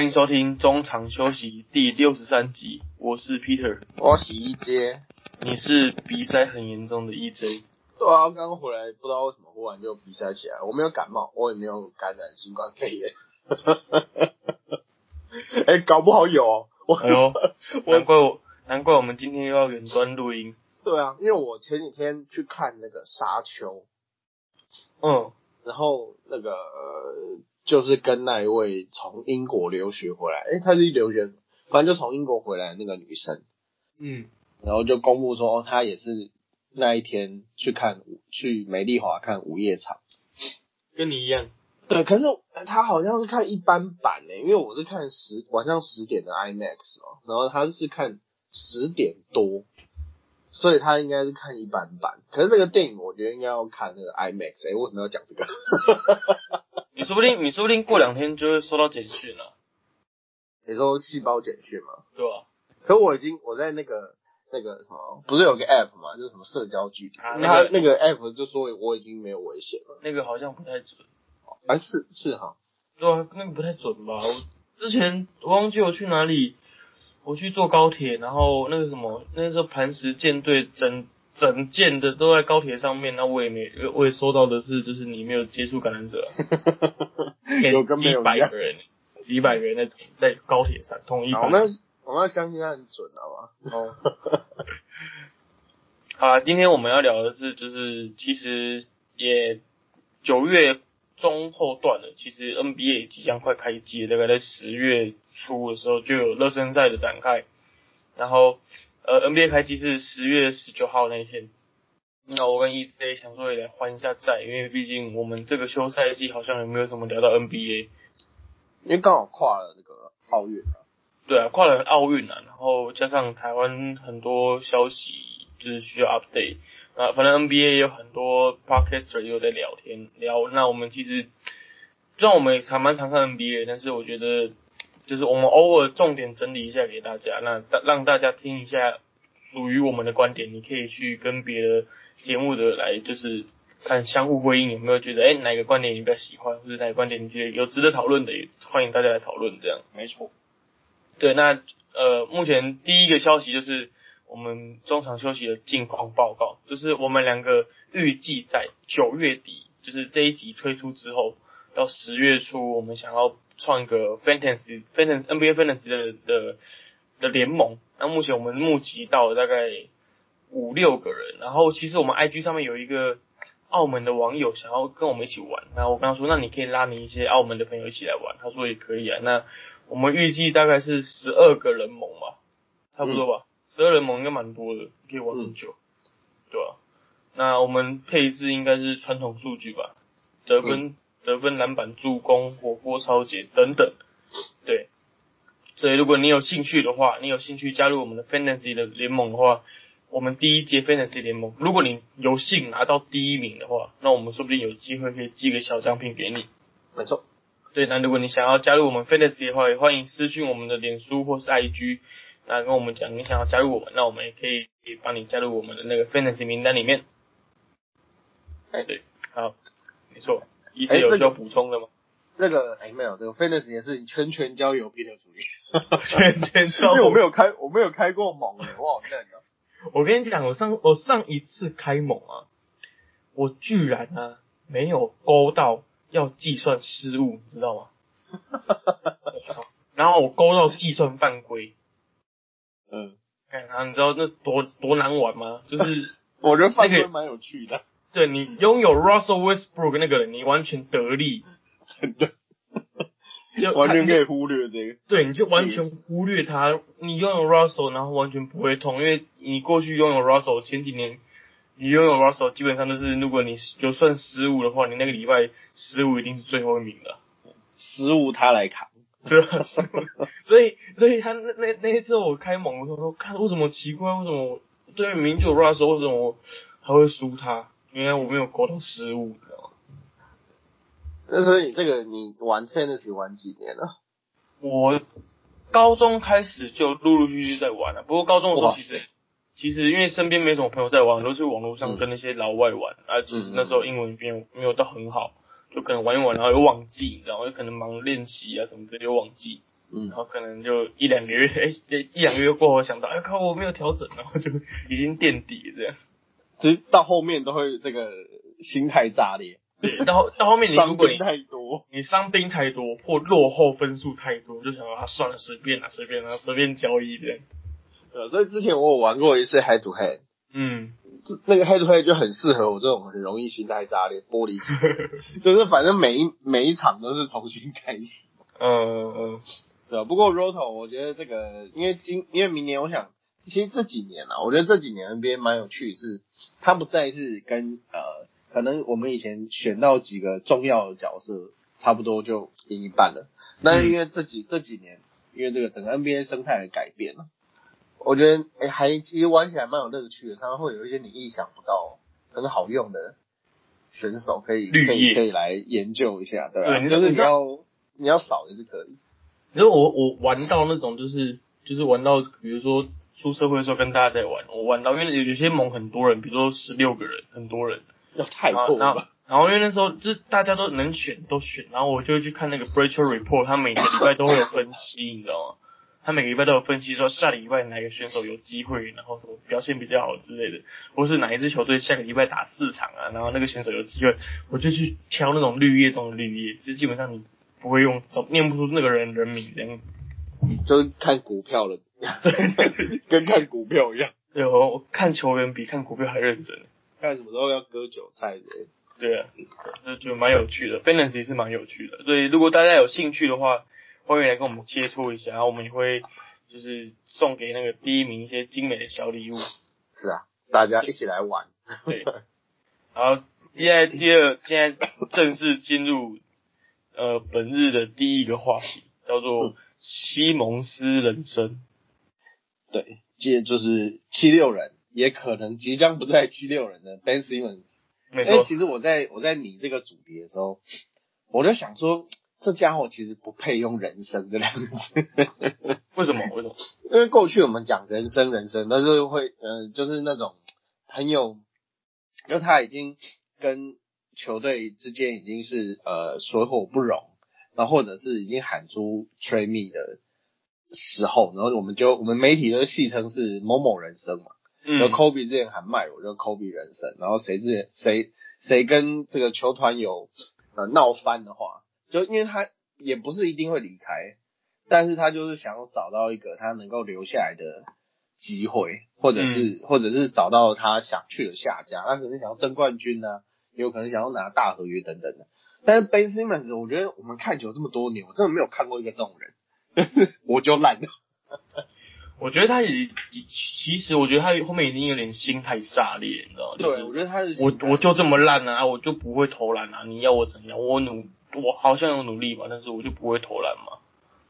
欢迎收听中场休息第六十三集，我是 Peter，我洗衣街。你是鼻塞很严重的 EJ。对啊，刚回来，不知道为什么忽然就鼻塞起来。我没有感冒，我也没有感染新冠肺炎。哎、搞不好有哦。我哎呦，难怪我，难怪我们今天又要远端录音。对啊，因为我前几天去看那个沙丘，嗯，然后那个、呃就是跟那一位从英国留学回来，哎、她是留学，反正就从英国回来的那个女生，嗯，然后就公布说，哦，她也是那一天去看去美丽华看午夜场。跟你一样。对，可是他好像是看一般版诶，因为我是看十晚上十点的 IMAX 哦，然后他是看十点多，所以他应该是看一般版。可是这个电影我觉得应该要看那个 IMAX，诶，为什么要讲这个？你说不定，你说不定过两天就会收到简讯了，你说细胞简讯吗？对吧？可我已经我在那个那个什么，不是有个 App 嘛，就是什么社交距离，啊那他那个 App 就说我已经没有危险了，那个好像不太准。哎、是是哈，对啊，那个不太准吧？我之前我忘记我去哪里，我去坐高铁，然后那个什么，那时候磐石舰队整整件的都在高铁上面，那我也没，我也收到的是，就是你没有接触感染者，有跟没有几一个人，几百个人那种在高铁上同一排。好，那我们要相信他很准，好吗？哦，好啦，今天我们要聊的是，就是其实也九月中后段了，其实 NBA 即将快开季了，大概在十月初的时候就有热身赛的展开，然后呃 NBA 开季是十月十九号那一天。那我跟 ECA 想说也来还一下债，因为毕竟我们这个休赛季好像也没有什么聊到 NBA。因为刚好跨了那个奥运啊。对啊，跨了奥运啊，然后加上台湾很多消息就是需要 update 啊，反正 NBA 也有很多 podcaster 也有在聊天聊。那我们其实虽然我们也常蛮常看 NBA，但是我觉得就是我们偶尔重点整理一下给大家，那大让大家听一下属于我们的观点，你可以去跟别的节目的来就是看相互辉映，有没有觉得哎、哪个观点你比较喜欢，或者哪个观点你觉得有值得讨论的，也欢迎大家来讨论这样。没错。对，那呃，目前第一个消息就是我们中场休息的近况报告，就是我们两个预计在九月底，就是这一集推出之后，到十月初，我们想要创一个 fantasy fantasy NBA fantasy 的的的联盟。那目前我们募集到了大概五六个人，然后其实我们 IG 上面有一个澳门的网友想要跟我们一起玩，那我跟他说，那你可以拉你一些澳门的朋友一起来玩，他说也可以啊，那。我们预计大概是十二个人盟吧，差不多吧。十二、人盟应该蛮多的，可以玩很久，对吧、那我们配置应该是传统数据吧，得分、得分、篮板、助攻、火锅、超节等等。对，所以如果你有兴趣的话，你有兴趣加入我们的 Fantasy 的联盟的话，我们第一届 Fantasy 联盟，如果你有幸拿到第一名的话，那我们说不定有机会可以寄个小奖品给你。没错。对，那如果你想要加入我们 Fantasy 的话，也欢迎私讯我们的脸书或是 IG，那跟我们讲你想要加入我们，那我们也可以帮你加入我们的那个 Fantasy 名单里面。哎对，好，没错。一哎这个直有需要补充的吗？这个哎没有，这个 fitness 也是全权交友 Peter 处理，圈圈因为我没有开我没有开过猛的，我好嫩啊。我跟你讲，我上我上一次开猛啊，我居然啊没有勾到要计算失误，你知道吗？然后我勾到计算犯规，嗯，看啊，你知道那多多难玩吗？就是我觉得犯规蛮有趣的，对你拥有 Russell Westbrook 那个人，你完全得利，真的就完全可以，忽略这个。对，你就完全忽略他。你拥有 Russell，然后完全不会痛，因为你过去拥有 Russell，前几年你拥有 Russell，基本上都是如果你就算失误的话，你那个礼拜失误一定是最后一名的。失误他来扛，对啊，所以所以他那那那一次我开猛，的时候说看为什么奇怪，为什么我对面明明就有 Russell，为什么我还会输他？原来我没有沟通失误，你知道吗？那所以这个你玩 Fantasy 玩几年了？我高中开始就陆陆续续在玩了，不过高中的时候其实其实因为身边没什么朋友在玩，都是网络上跟那些老外玩，啊，其实那时候英文没有没有到很好，就可能玩一玩，然后又忘记，你知道吗？有可能忙练习啊什么的又忘记。嗯然，后可能就一两个月，哎、这一两个月过后想到，哎靠，我没有调整，然后就已经垫底了这样。其实到后面都会这个心态炸裂，对，到后到后面你如果你太多，你伤兵太多或落后分数太多，就想啊算了，随便啦，随便啦，随便交易这样。呃，所以之前我有玩过一次 head to head，嗯，这那个 head to head 就很适合我这种很容易心态炸裂、玻璃心，就是反正每一每一场都是重新开始。嗯嗯。对啊，不过 Roto 我觉得这个，因为今因为明年我想，其实这几年啊，我觉得这几年 NBA 蛮有趣，是它不再是跟呃，可能我们以前选到几个重要的角色，差不多就赢一半了。但是因为这几、这几年，因为这个整个 NBA 生态的改变了，我觉得哎、还其实玩起来蛮有乐趣的，常常会有一些你意想不到很好用的选手可以可以可以来研究一下，对就是你要你要扫也是可以。因为我我玩到那种就是就是玩到，比如说出社会的时候跟大家在玩，我玩到因为有有些盟很多人，比如说十六个人，很多人，要太多了？然后因为那时候就是大家都能选都选，然后我就会去看那个 Breacher Report，他每个礼拜都会有分析，你知道吗？他每个礼拜都有分析说下礼拜哪个选手有机会，然后什么表现比较好之类的，或是哪一支球队下个礼拜打四场啊，然后那个选手有机会，我就去挑那种绿叶中的绿叶，就基本上你不会用找念不出那个人人名这样子。就是看股票了，跟看股票一样，有，看球员比看股票还认真。看什么时候要割韭菜的。对啊，就就蛮有趣的，Fantasy 是蛮有趣的。所以如果大家有兴趣的话，欢迎来跟我们接触一下，然后我们也会就是送给那个第一名一些精美的小礼物。是啊，大家一起来玩。对，然后现在第二，现在正式进入呃本日的第一个话题，叫做西蒙斯人生。对，接着就是七六人，也可能即将不在七六人的 Ben Simmons。没错，因为其实我在我在拟这个主题的时候，我就想说，这家伙其实不配用人生这两个字。为什么？为什么？因为过去我们讲人生人生，但是会呃，就是那种很有，就他已经跟球队之间已经是呃水火不容，然后或者是已经喊出 trade me 的时候，然后我们就我们媒体都戏称是某某人生嘛。嗯。然后 Kobe 之前喊卖我，就 Kobe 人生，然后谁之前谁谁跟这个球团有呃闹翻的话，就因为他也不是一定会离开，但是他就是想要找到一个他能够留下来的机会，或者是、或者是找到他想去的下家，他可能想要争冠军啊，也有可能想要拿大合约等等的。但是 Ben Simmons，我觉得我们看球这么多年，我真的没有看过一个这种人，我就烂了。我觉得他也其实我觉得他后面已经有点心态炸裂，你知道吗？就是对，我觉得他是我我就这么烂啊，我就不会投篮啊！你要我怎样？我努我好像有努力嘛，但是我就不会投篮嘛，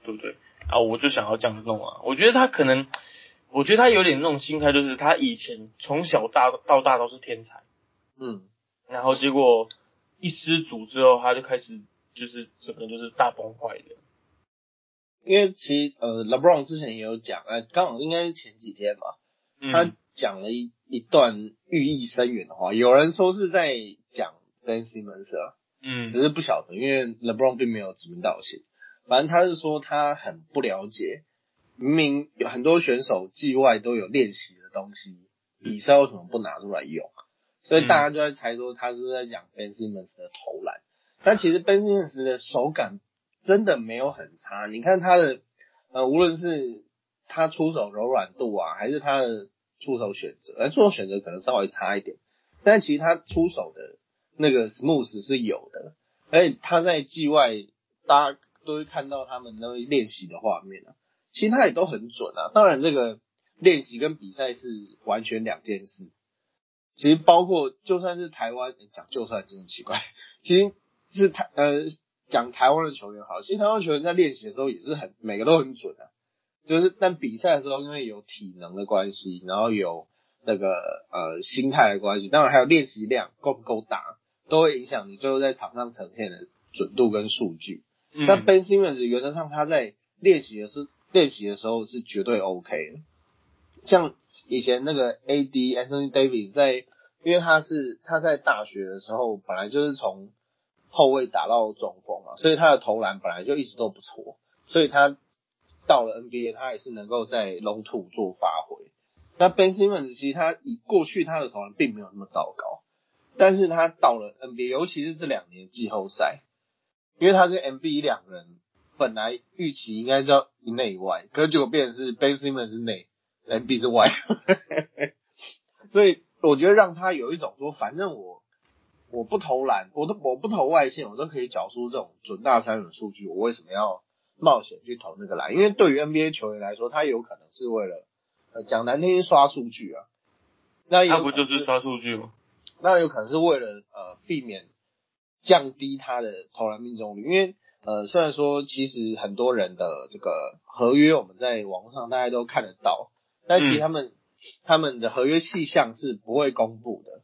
对不对？啊，我就想要这样弄啊！我觉得他可能，我觉得他有点那种心态，就是他以前从小大到大都是天才，嗯。然后结果一失足之后，他就开始就是整个就是大崩坏的。因为其实呃，LeBron 之前也有讲，呃，刚好应该是前几天吧，嗯他讲了一一段寓意深远的话。有人说是在讲 Ben Simmons 啊，嗯只是不晓得，因为 LeBron 并没有指名道姓。反正他是说他很不了解，明明有很多选手季外都有练习的东西，比赛为什么不拿出来用？所以大家就在猜说他是不是在讲 Ben Simmons 的投篮。但其实 Ben Simmons 的手感真的没有很差，你看他的呃，无论是他出手柔软度啊，还是他的出手选择，呃，出手选择可能稍微差一点，但其实他出手的那个 smooth 是有的，而且他在季外大家都会看到他们那个练习的画面啊，其实他也都很准啊。当然，这个练习跟比赛是完全两件事。其实包括就算是台湾讲，就算真的奇怪，其实是台呃讲台湾的球员好，其实台湾球员在练习的时候也是很每个都很准啊，就是但比赛的时候因为有体能的关系，然后有那个呃心态的关系，当然还有练习量够不够大，都会影响你最后在场上呈现的准度跟数据。嗯。那 Ben Simmons 原则上他在练习的是练习的时候是绝对 OK 的，像以前那个 AD Anthony Davis 在，因为他是他在大学的时候本来就是从后卫打到中锋嘛，所以他的投篮本来就一直都不错，所以他到了 NBA，他也是能够在龙土做发挥。那 Ben Simmons 其实他以过去他的投篮并没有那么糟糕，但是他到了 NBA，尤其是这两年季后赛，因为他跟 MB 两人本来预期应该是要一内外，可是结果变成是 Ben Simmons 是内，MB 是外，所以我觉得让他有一种说，反正我我不投篮，我都我不投外线，我都可以缴出这种准大三元数据，我为什么要冒险去投那个篮？因为对于 NBA 球员来说，他有可能是为了。呃，讲难听，刷数据啊，那他不就是刷数据吗？那有可能是为了呃避免降低他的投篮命中率，因为呃虽然说其实很多人的这个合约我们在网络上大家都看得到，但其实他们他们的合约细项是不会公布的，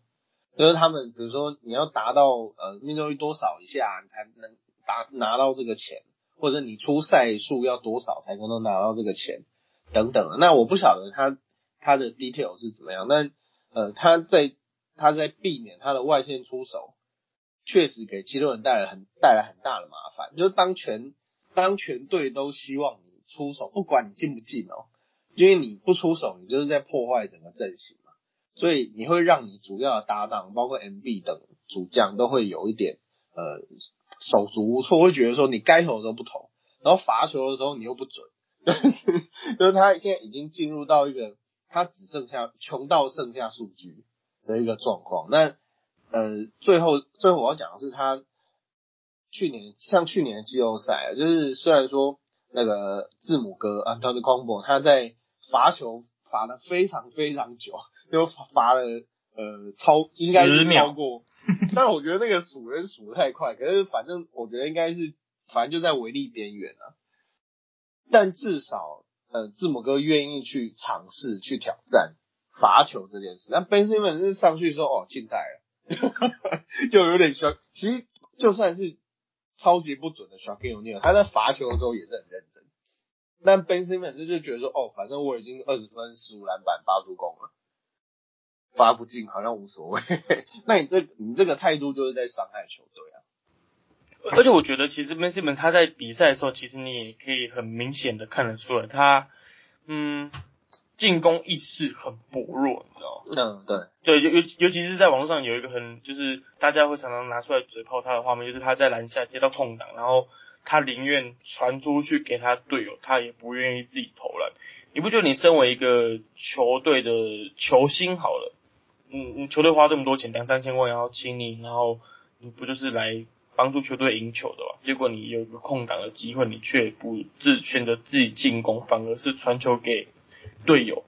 就是他们比如说你要达到呃命中率多少以下你才能达拿到这个钱，或者你出赛数要多少才能够拿到这个钱。等等，那我不晓得他他的 detail 是怎么样，但呃他在他在避免他的外线出手，确实给七六人带来很带来很大的麻烦。就是当全当全队都希望你出手，不管你进不进哦，因为你不出手，你就是在破坏整个阵型嘛，所以你会让你主要的搭档，包括 MB 等主将都会有一点呃手足无措，会觉得说你该投的时候不投，然后罚球的时候你又不准。但是，就是他现在已经进入到一个他只剩下穷到剩下数据的一个状况。那呃，最后最后我要讲的是，他去年像去年的季后赛，就是虽然说那个字母哥 Antony c o m b o 他在罚球罚了非常非常久，就罚了呃超应该是超过，但我觉得那个数人数太快，可是反正我觉得应该是反正就在违例边缘啊。但至少，呃，字母哥愿意去尝试去挑战罚球这件事。但 Ben Simmons 是上去说哦进赛了，就有点凶。其实就算是超级不准的 shooting n 他在罚球的时候也是很认真。但 Ben Simmons 就觉得说哦，反正我已经二十分、十五篮板、八助攻了，罚不进好像无所谓。那你这你这个态度就是在伤害球队啊。而且我觉得，其实 Ben Simmons 他在比赛的时候，其实你也可以很明显的看得出来，他嗯进攻意识很薄弱，你知道吗？嗯，对，对，尤尤尤其是在网络上有一个很就是大家会常常拿出来嘴炮他的画面，就是他在篮下接到空档，然后他宁愿传出去给他队友，他也不愿意自己投篮。你不觉得你身为一个球队的球星好了，嗯嗯，球队花这么多钱两三千万然后请你，然后你不就是来？帮助球队赢球的吧，结果你有一个空档的机会，你却不自选择自己进攻，反而是传球给队友，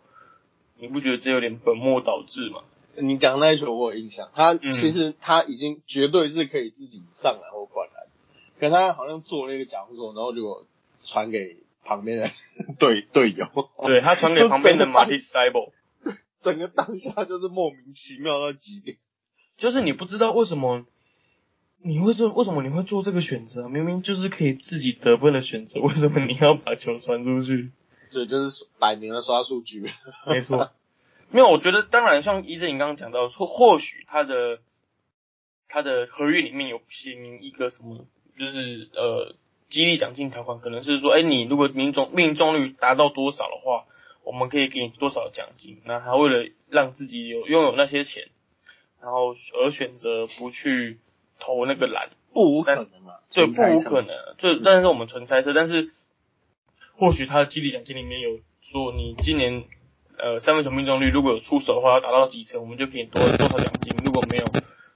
你不觉得这有点本末倒置吗？你讲那一球我有印象，他其实他已经绝对是可以自己上篮或灌篮，可他好像做了一个假动作，然后就传给旁边的 队队友，对他传给旁边的马蒂塞博，整个当下就是莫名其妙到极点，就是你不知道为什么。你会做为什么你会做这个选择？明明就是可以自己得分的选择，为什么你要把球传出去？对，就是摆明了刷数据。没错，没有，我觉得当然，像一正你刚刚讲到，说或许他的他的合约里面有写明一个什么，就是呃激励奖金条款，可能是说，哎，你如果命中命中率达到多少的话，我们可以给你多少奖金。那他为了让自己有拥有那些钱，然后而选择不去。投那个篮不无可能啊，对，不无可能，就但是我们纯猜测，但是或许他的激励奖金里面有说，你今年呃三分球命中率如果有出手的话，要达到几成，我们就可以多多少奖金；如果没有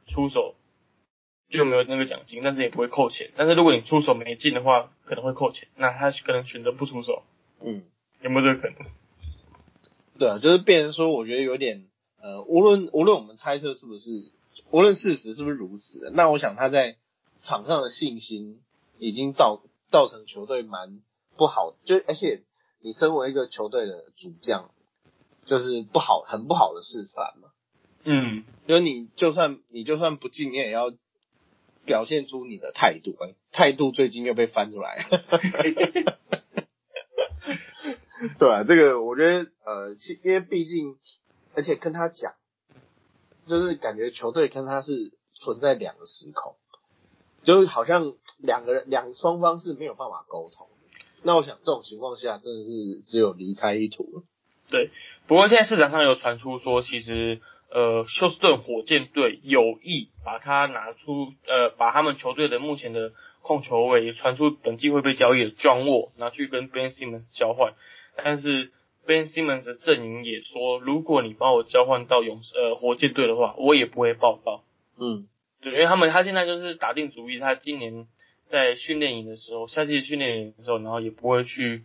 出手，就没有那个奖金，但是也不会扣钱。但是如果你出手没进的话，可能会扣钱，那他可能选择不出手。嗯，有没有这个可能？对啊，就是变成说，我觉得有点呃，无论无论我们猜测是不是。无论事实是不是如此，那我想他在场上的信心已经造造成球队蛮不好，就而且你身为一个球队的主将，就是不好很不好的示范嘛。嗯，因为你就算你就算不进，你也要表现出你的态度。态度最近又被翻出来。对啊，这个我觉得呃，因为毕竟而且跟他讲。就是感觉球队跟他是存在两个时空，就是好像两个人两双方是没有办法沟通。那我想这种情况下，真的是只有离开一途了。对，不过现在市场上有传出说，其实呃休斯顿火箭队有意把他拿出呃把他们球队的目前的控球位传出本季会被交易的 John Wall 拿去跟 Ben Simmons 交换，但是 Ben Simmons 的阵营也说，如果你把我交换到勇士呃火箭队的话，我也不会报道。嗯，对，因为他们他现在就是打定主意，他今年在训练营的时候，夏季训练营的时候，然后也不会去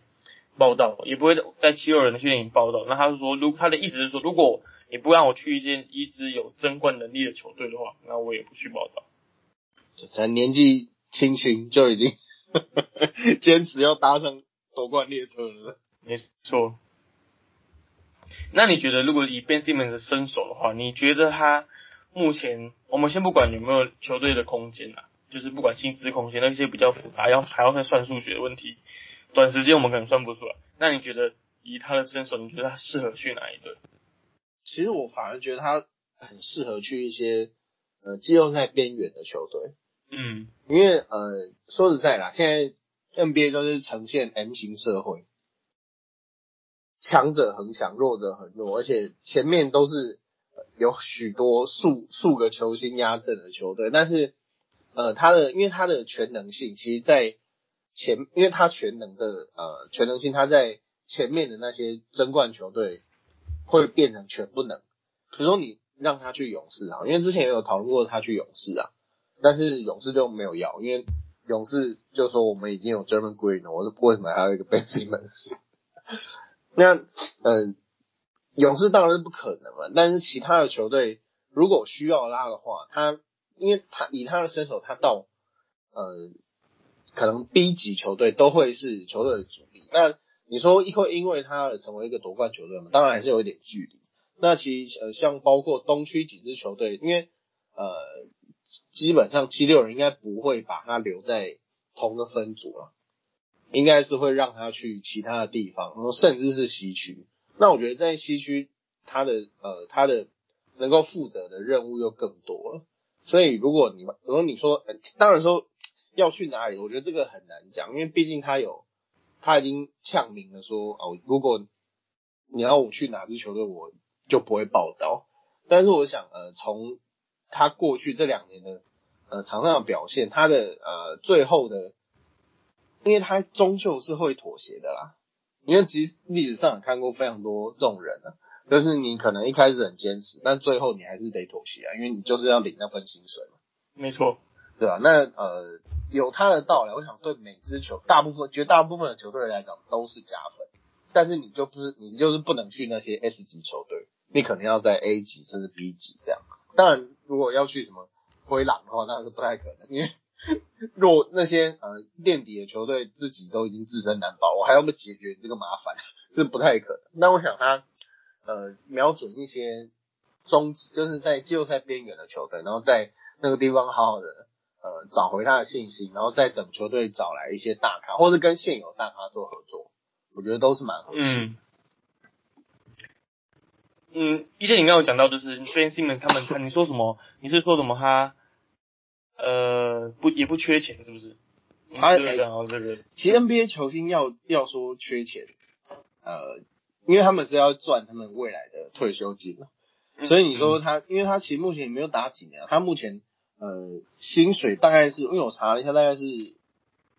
报道，也不会在七六人的训练营报道。那他是说，如他的意思是说，如果你不让我去一些一支有争冠能力的球队的话，那我也不去报道。咱年纪轻轻就已经 坚持要搭上夺冠列车了。没错。那你觉得，如果以 Ben Simmons 的身手的话，你觉得他目前，我们先不管有没有球队的空间啊，就是不管薪资空间那些比较复杂，要还要再算数学的问题，短时间我们可能算不出来。那你觉得以他的身手，你觉得他适合去哪一队？其实我反而觉得他很适合去一些呃季后赛边缘的球队。嗯，因为呃说实在啦，现在 NBA 都是呈现 M 型社会，强者恒强，弱者恒弱，而且前面都是有许多数数个球星压阵的球队，但是呃他的因为他的全能性，其实在前因为他全能的呃全能性，他在前面的那些争冠球队会变成全不能，比如说你让他去勇士啊，因为之前也有讨论过他去勇士啊。但是勇士就没有要，因为勇士就说我们已经有 German Green 了，我说为什么还有一个 Ben Simmons？那嗯，勇士当然是不可能了。但是其他的球队如果需要拉的话，他因为他以他的身手，他到呃可能 B 级球队都会是球队的主力。那你说会因为他而成为一个夺冠球队吗？当然还是有一点距离。那其实呃像包括东区几支球队，因为呃。基本上七六人应该不会把他留在同个分组了，应该是会让他去其他的地方，然后甚至是西区。那我觉得在西区，他的呃他的能够负责的任务又更多了。所以如果你如果你说，当然说要去哪里，我觉得这个很难讲，因为毕竟他有他已经呛明了说哦，如果你要我去哪支球队，我就不会报道。但是我想呃从他过去这两年的呃场上的表现，他的呃最后的，因为他终究是会妥协的啦。因为其实历史上也看过非常多这种人啊，就是你可能一开始很坚持，但最后你还是得妥协啊，因为你就是要领那份薪水嘛。没错，对吧？那呃有他的道理，我想对每支球大部分绝大部分的球队来讲都是加分，但是你就不是你就是不能去那些 S 级球队，你可能要在 A 级甚至 B 级这样。当然，如果要去什么灰狼的话，那是不太可能，因为若那些呃垫底的球队自己都已经自身难保，我还要不解决这个麻烦，是不太可能。那我想他呃瞄准一些中就是在季后赛边缘的球队，然后在那个地方好好的呃找回他的信心，然后再等球队找来一些大咖，或者跟现有大咖做合作，我觉得都是蛮合适。嗯，一些你刚刚有讲到，就是 Ben Simmons 他们，他你说什么？你是说什么？他呃不也不缺钱，是不是？他然后这个，其实 NBA 球星要要说缺钱，呃，因为他们是要赚他们未来的退休金嘛，所以你说他，因为他其实目前也没有打几年，他目前呃薪水大概是，因为我查了一下，大概是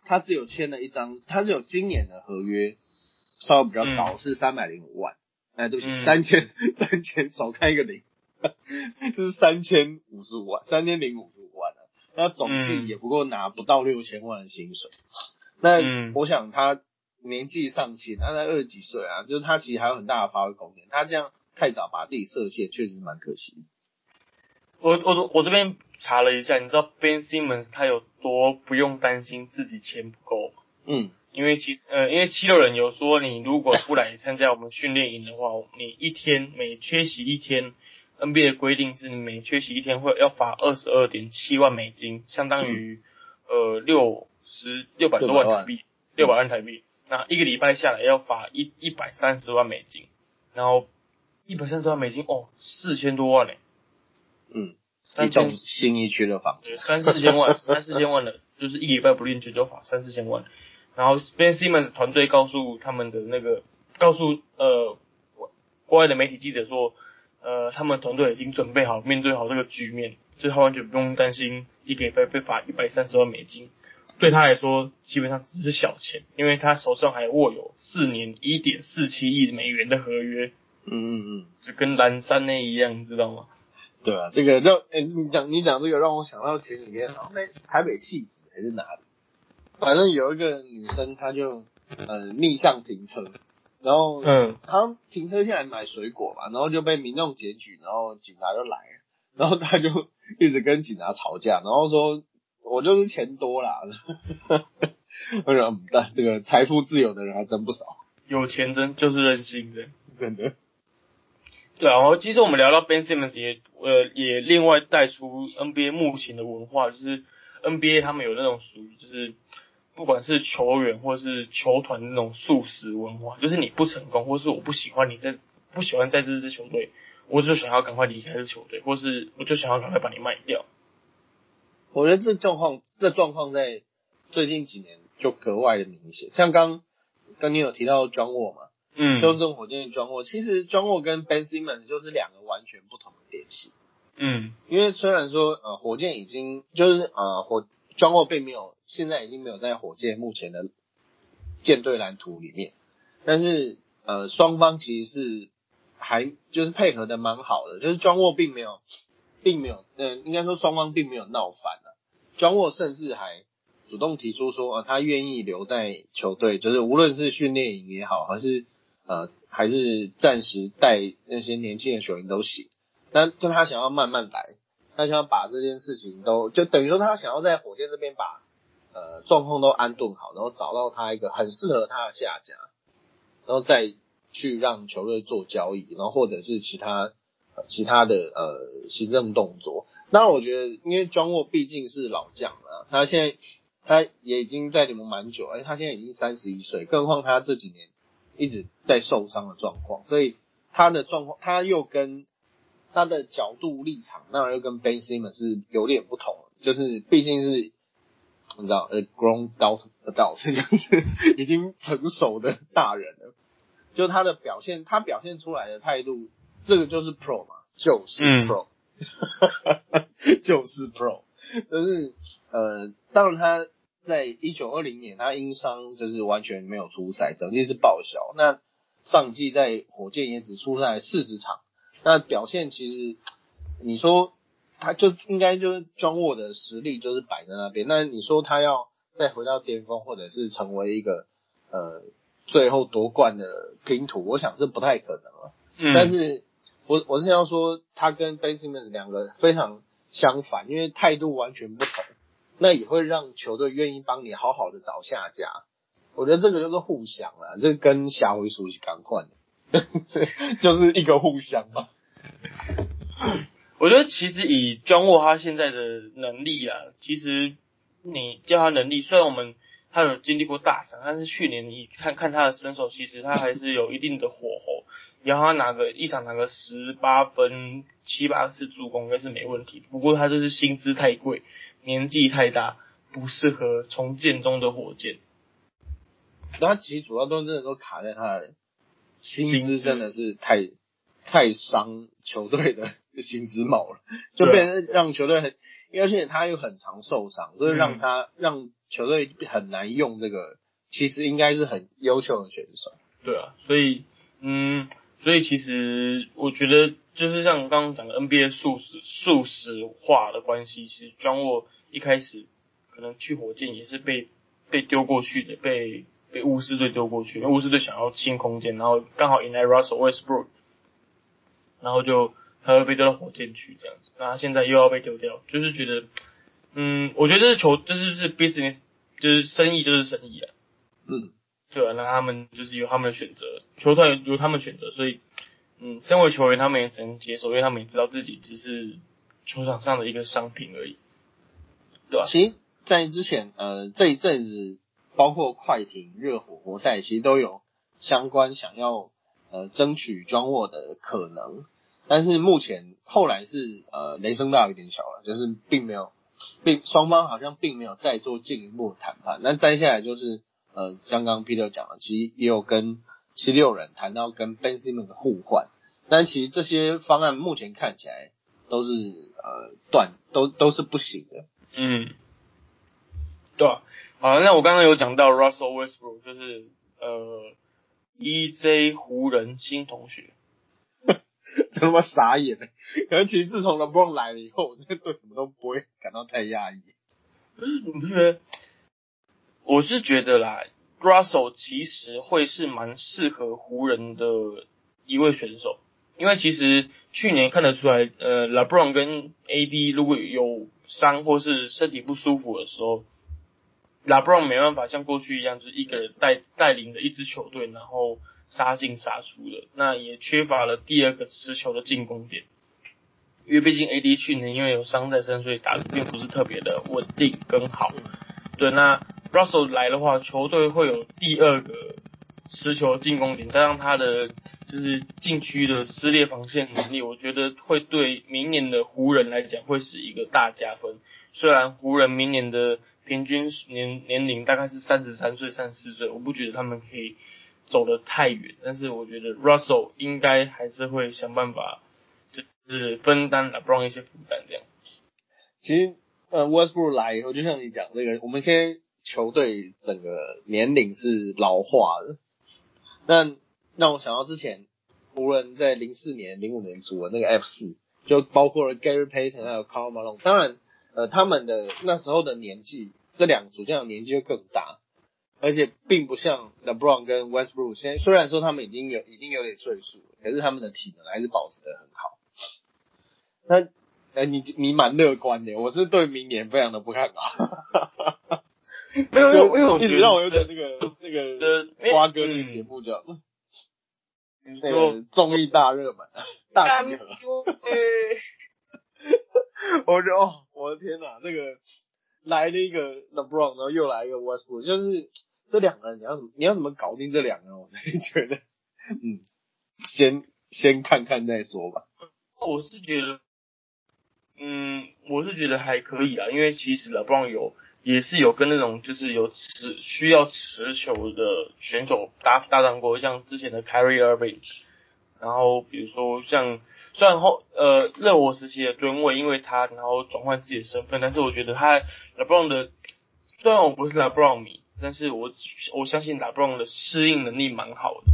他只有签了一张，他是有今年的合约，稍微比较高，是三百零五万。哎，对不起，三千 三千少开一个零，这是三千五十五万，三千零五十五万啊。那总计也不够拿不到六千万的薪水。那我想他年纪尚轻，他才二十几岁啊，就是他其实还有很大的发挥空间。他这样太早把自己设限，确实蛮可惜。我我我这边查了一下，你知道 Ben Simmons 他有多不用担心自己钱不够吗？嗯。因为其实呃，因为七六人有说，你如果不来参加我们训练营的话，你一天每缺席一天，NBA 的规定是每缺席一天会要罚二十二点七万美金，相当于呃六十六百多万台币，六百万台币。那一个礼拜下来要罚一一百三十万美金，然后一百三十万美金哦，四千多万嘞。嗯，一栋新一区的房子，三四千万，三四千万的，就是一礼拜不练球就罚三四千万。然后 Ben Simmons 团队告诉他们的那个，告诉呃国外的媒体记者说，呃，他们团队已经准备好面对好这个局面，就他完全不用担心一个礼拜被罚一百三十万美金。对他来说，基本上只是小钱，因为他手上还握有四年一点四七亿美元的合约。嗯嗯嗯，就跟蓝山那一样，你知道吗？对啊，这个让哎，你讲你讲这个让我想到前几天，好像在台北戏子还是哪里，反正有一个女生，她就呃逆向停车，然后嗯，好像停车下来买水果吧，然后就被民众检举，然后警察就来了，然后她就一直跟警察吵架，然后说我就是钱多啦，我想但这个财富自由的人还真不少，有钱真就是任性的，真的。对啊，然后其实我们聊到 Ben Simmons 也呃也另外带出 NBA 目前的文化，就是 NBA 他们有那种属于就是不管是球员或是球团那种素食文化，就是你不成功或是我不喜欢你在不喜欢在这支球队，我就想要赶快离开这球队，或是我就想要赶快把你卖掉。我觉得这状况这状况在最近几年就格外的明显，像刚刚你有提到 John Wall 嘛。嗯，休斯顿火箭的庄沃，其实庄沃跟 Ben Simmons 就是两个完全不同的联系。嗯，因为虽然说呃火箭已经就是呃火庄沃并没有现在已经没有在火箭目前的舰队蓝图里面，但是呃双方其实是还就是配合的蛮好的，就是庄沃并没有并没有呃应该说双方并没有闹翻啊，庄沃甚至还主动提出说呃他愿意留在球队，就是无论是训练营也好还是呃，还是暂时带那些年轻的球员都行，那就他想要慢慢来，他想要把这件事情都就等于说他想要在火箭这边把呃状况都安顿好，然后找到他一个很适合他的下家，然后再去让球队做交易，然后或者是其他其他的呃行政动作。那，我觉得因为庄沃毕竟是老将了，他现在他也已经在联盟蛮久，而且他现在已经三十一岁，更何况他这几年。一直在受伤的状况，所以他的状况他又跟他的角度立场，当然又跟 Ben Simmons 是有点不同，就是毕竟是你知道呃 grown adult adult 就是已经成熟的大人了，就他的表现，他表现出来的态度，这个就是 pro 嘛，就是 pro，就是 pro，就是呃，当然他。在一九二零年，他因伤就是完全没有出赛，整季是报销。那上季在火箭也只出赛四十场，那表现其实你说他就应该就是庄沃的实力就是摆在那边。那你说他要再回到巅峰，或者是成为一个呃最后夺冠的拼图，我想这不太可能了。嗯，但是我我是要说，他跟 Ben Simmons 两个非常相反，因为态度完全不同。那也会让球队愿意帮你好好的找下家，我觉得这个就是互相啦，这跟下回书是刚换的，就是一个互相嘛。我觉得其实以庄沃他现在的能力啊，其实你叫他能力，虽然我们他有经历过大伤，但是去年你看看他的身手，其实他还是有一定的火候。然后他拿个一场拿个十八分七八次助攻应该是没问题，不过他就是薪资太贵。年纪太大，不适合重建中的火箭。他其实主要都真的都卡在他的薪资，真的是太太伤球队的薪资帽了，就变成让球队很，而且他又很常受伤，所以让他让球队很难用这个。其实应该是很优秀的选手。对啊，所以嗯，所以其实我觉得。就是像刚刚讲的 NBA 速食速食化的关系，其实庄沃一开始可能去火箭也是被被丢过去的，被被巫师队丢过去，因为巫师队想要清空间，然后刚好迎来 Russell Westbrook，然后就他会被丢到火箭去这样子，那他现在又要被丢掉，就是觉得，嗯，我觉得这是球，这是是 business，就是生意就是生意啊，嗯，对，那他们就是由他们选择，球队由他们选择，所以。嗯，身为球员，他们也只能接受，因为他们也知道自己只是球场上的一个商品而已，对吧？其实，在之前，呃，这一阵子，包括快艇、热火、活塞，其实都有相关想要呃争取庄沃的可能，但是目前后来是呃雷声大雨点小了，就是并没有，并双方好像并没有再做进一步谈判，那再下来就是呃，像刚刚 Peter 讲的，其实也有跟七六人谈到跟 Ben Simmons 互换，但其实这些方案目前看起来都是呃断，都都是不行的。嗯，对啊，好，那我刚刚有讲到 Russell Westbrook，就是呃 EJ 湖人新同学，真他妈傻眼了。可是其实自从 LeBron 来了以后，我对什么都不会感到太压抑。不是你不觉得？我是觉得啦，Russell 其实会是蛮适合湖人的一位选手，因为其实去年看得出来，呃，LeBron 跟 AD 如果有伤或是身体不舒服的时候，LeBron 没办法像过去一样，就是一个人带带领着一支球队，然后杀进杀出的，那也缺乏了第二个持球的进攻点。因为毕竟 AD 去年因为有伤在身，所以打的并不是特别的稳定跟好。对，那 Russell 来的话，球队会有第二个持球进攻点，加上他的就是禁区的撕裂防线能力，我觉得会对明年的湖人来讲会是一个大加分。虽然湖人明年的平均年年龄大概是三十三岁、三十四岁，我不觉得他们可以走得太远，但是我觉得 Russell 应该还是会想办法就。是分担 LeBron 一些负担这样。其实，呃，Westbrook 来以后，就像你讲那个，我们先球队整个年龄是老化的。那让我想到之前湖人，在零四年、零五年组的那个 F 四，就包括了 Gary Payton 还有 Karl Malone。当然，呃，他们的那时候的年纪，这两个主将年纪就更大，而且并不像 LeBron 跟 Westbrook。现在虽然说他们已经有已经有点岁数，可是他们的体能还是保持的很好。那，哎，你你蛮乐观的，我是对明年非常的不看好。没有，因为我一直让我有点那个那个瓜哥那个节目叫，那个综艺大热门 大集合。我觉得哦，我的天哪，那个来了一个 LeBron，然后又来一个 Westbrook，就是这两个人，你要怎么你要怎么搞定这两个人？我才觉得，嗯，先先看看再说吧。我是觉得。嗯，我是觉得还可以啊，因为其实 LeBron 有也是有跟那种就是有持需要持球的选手搭搭档过，像之前的 Carrie Irving 然后比如说像虽然后呃热火时期的吨位，因为他然后转换自己的身份，但是我觉得他 LeBron 的虽然我不是 LeBron 迷，但是我我相信 LeBron 的适应能力蛮好的，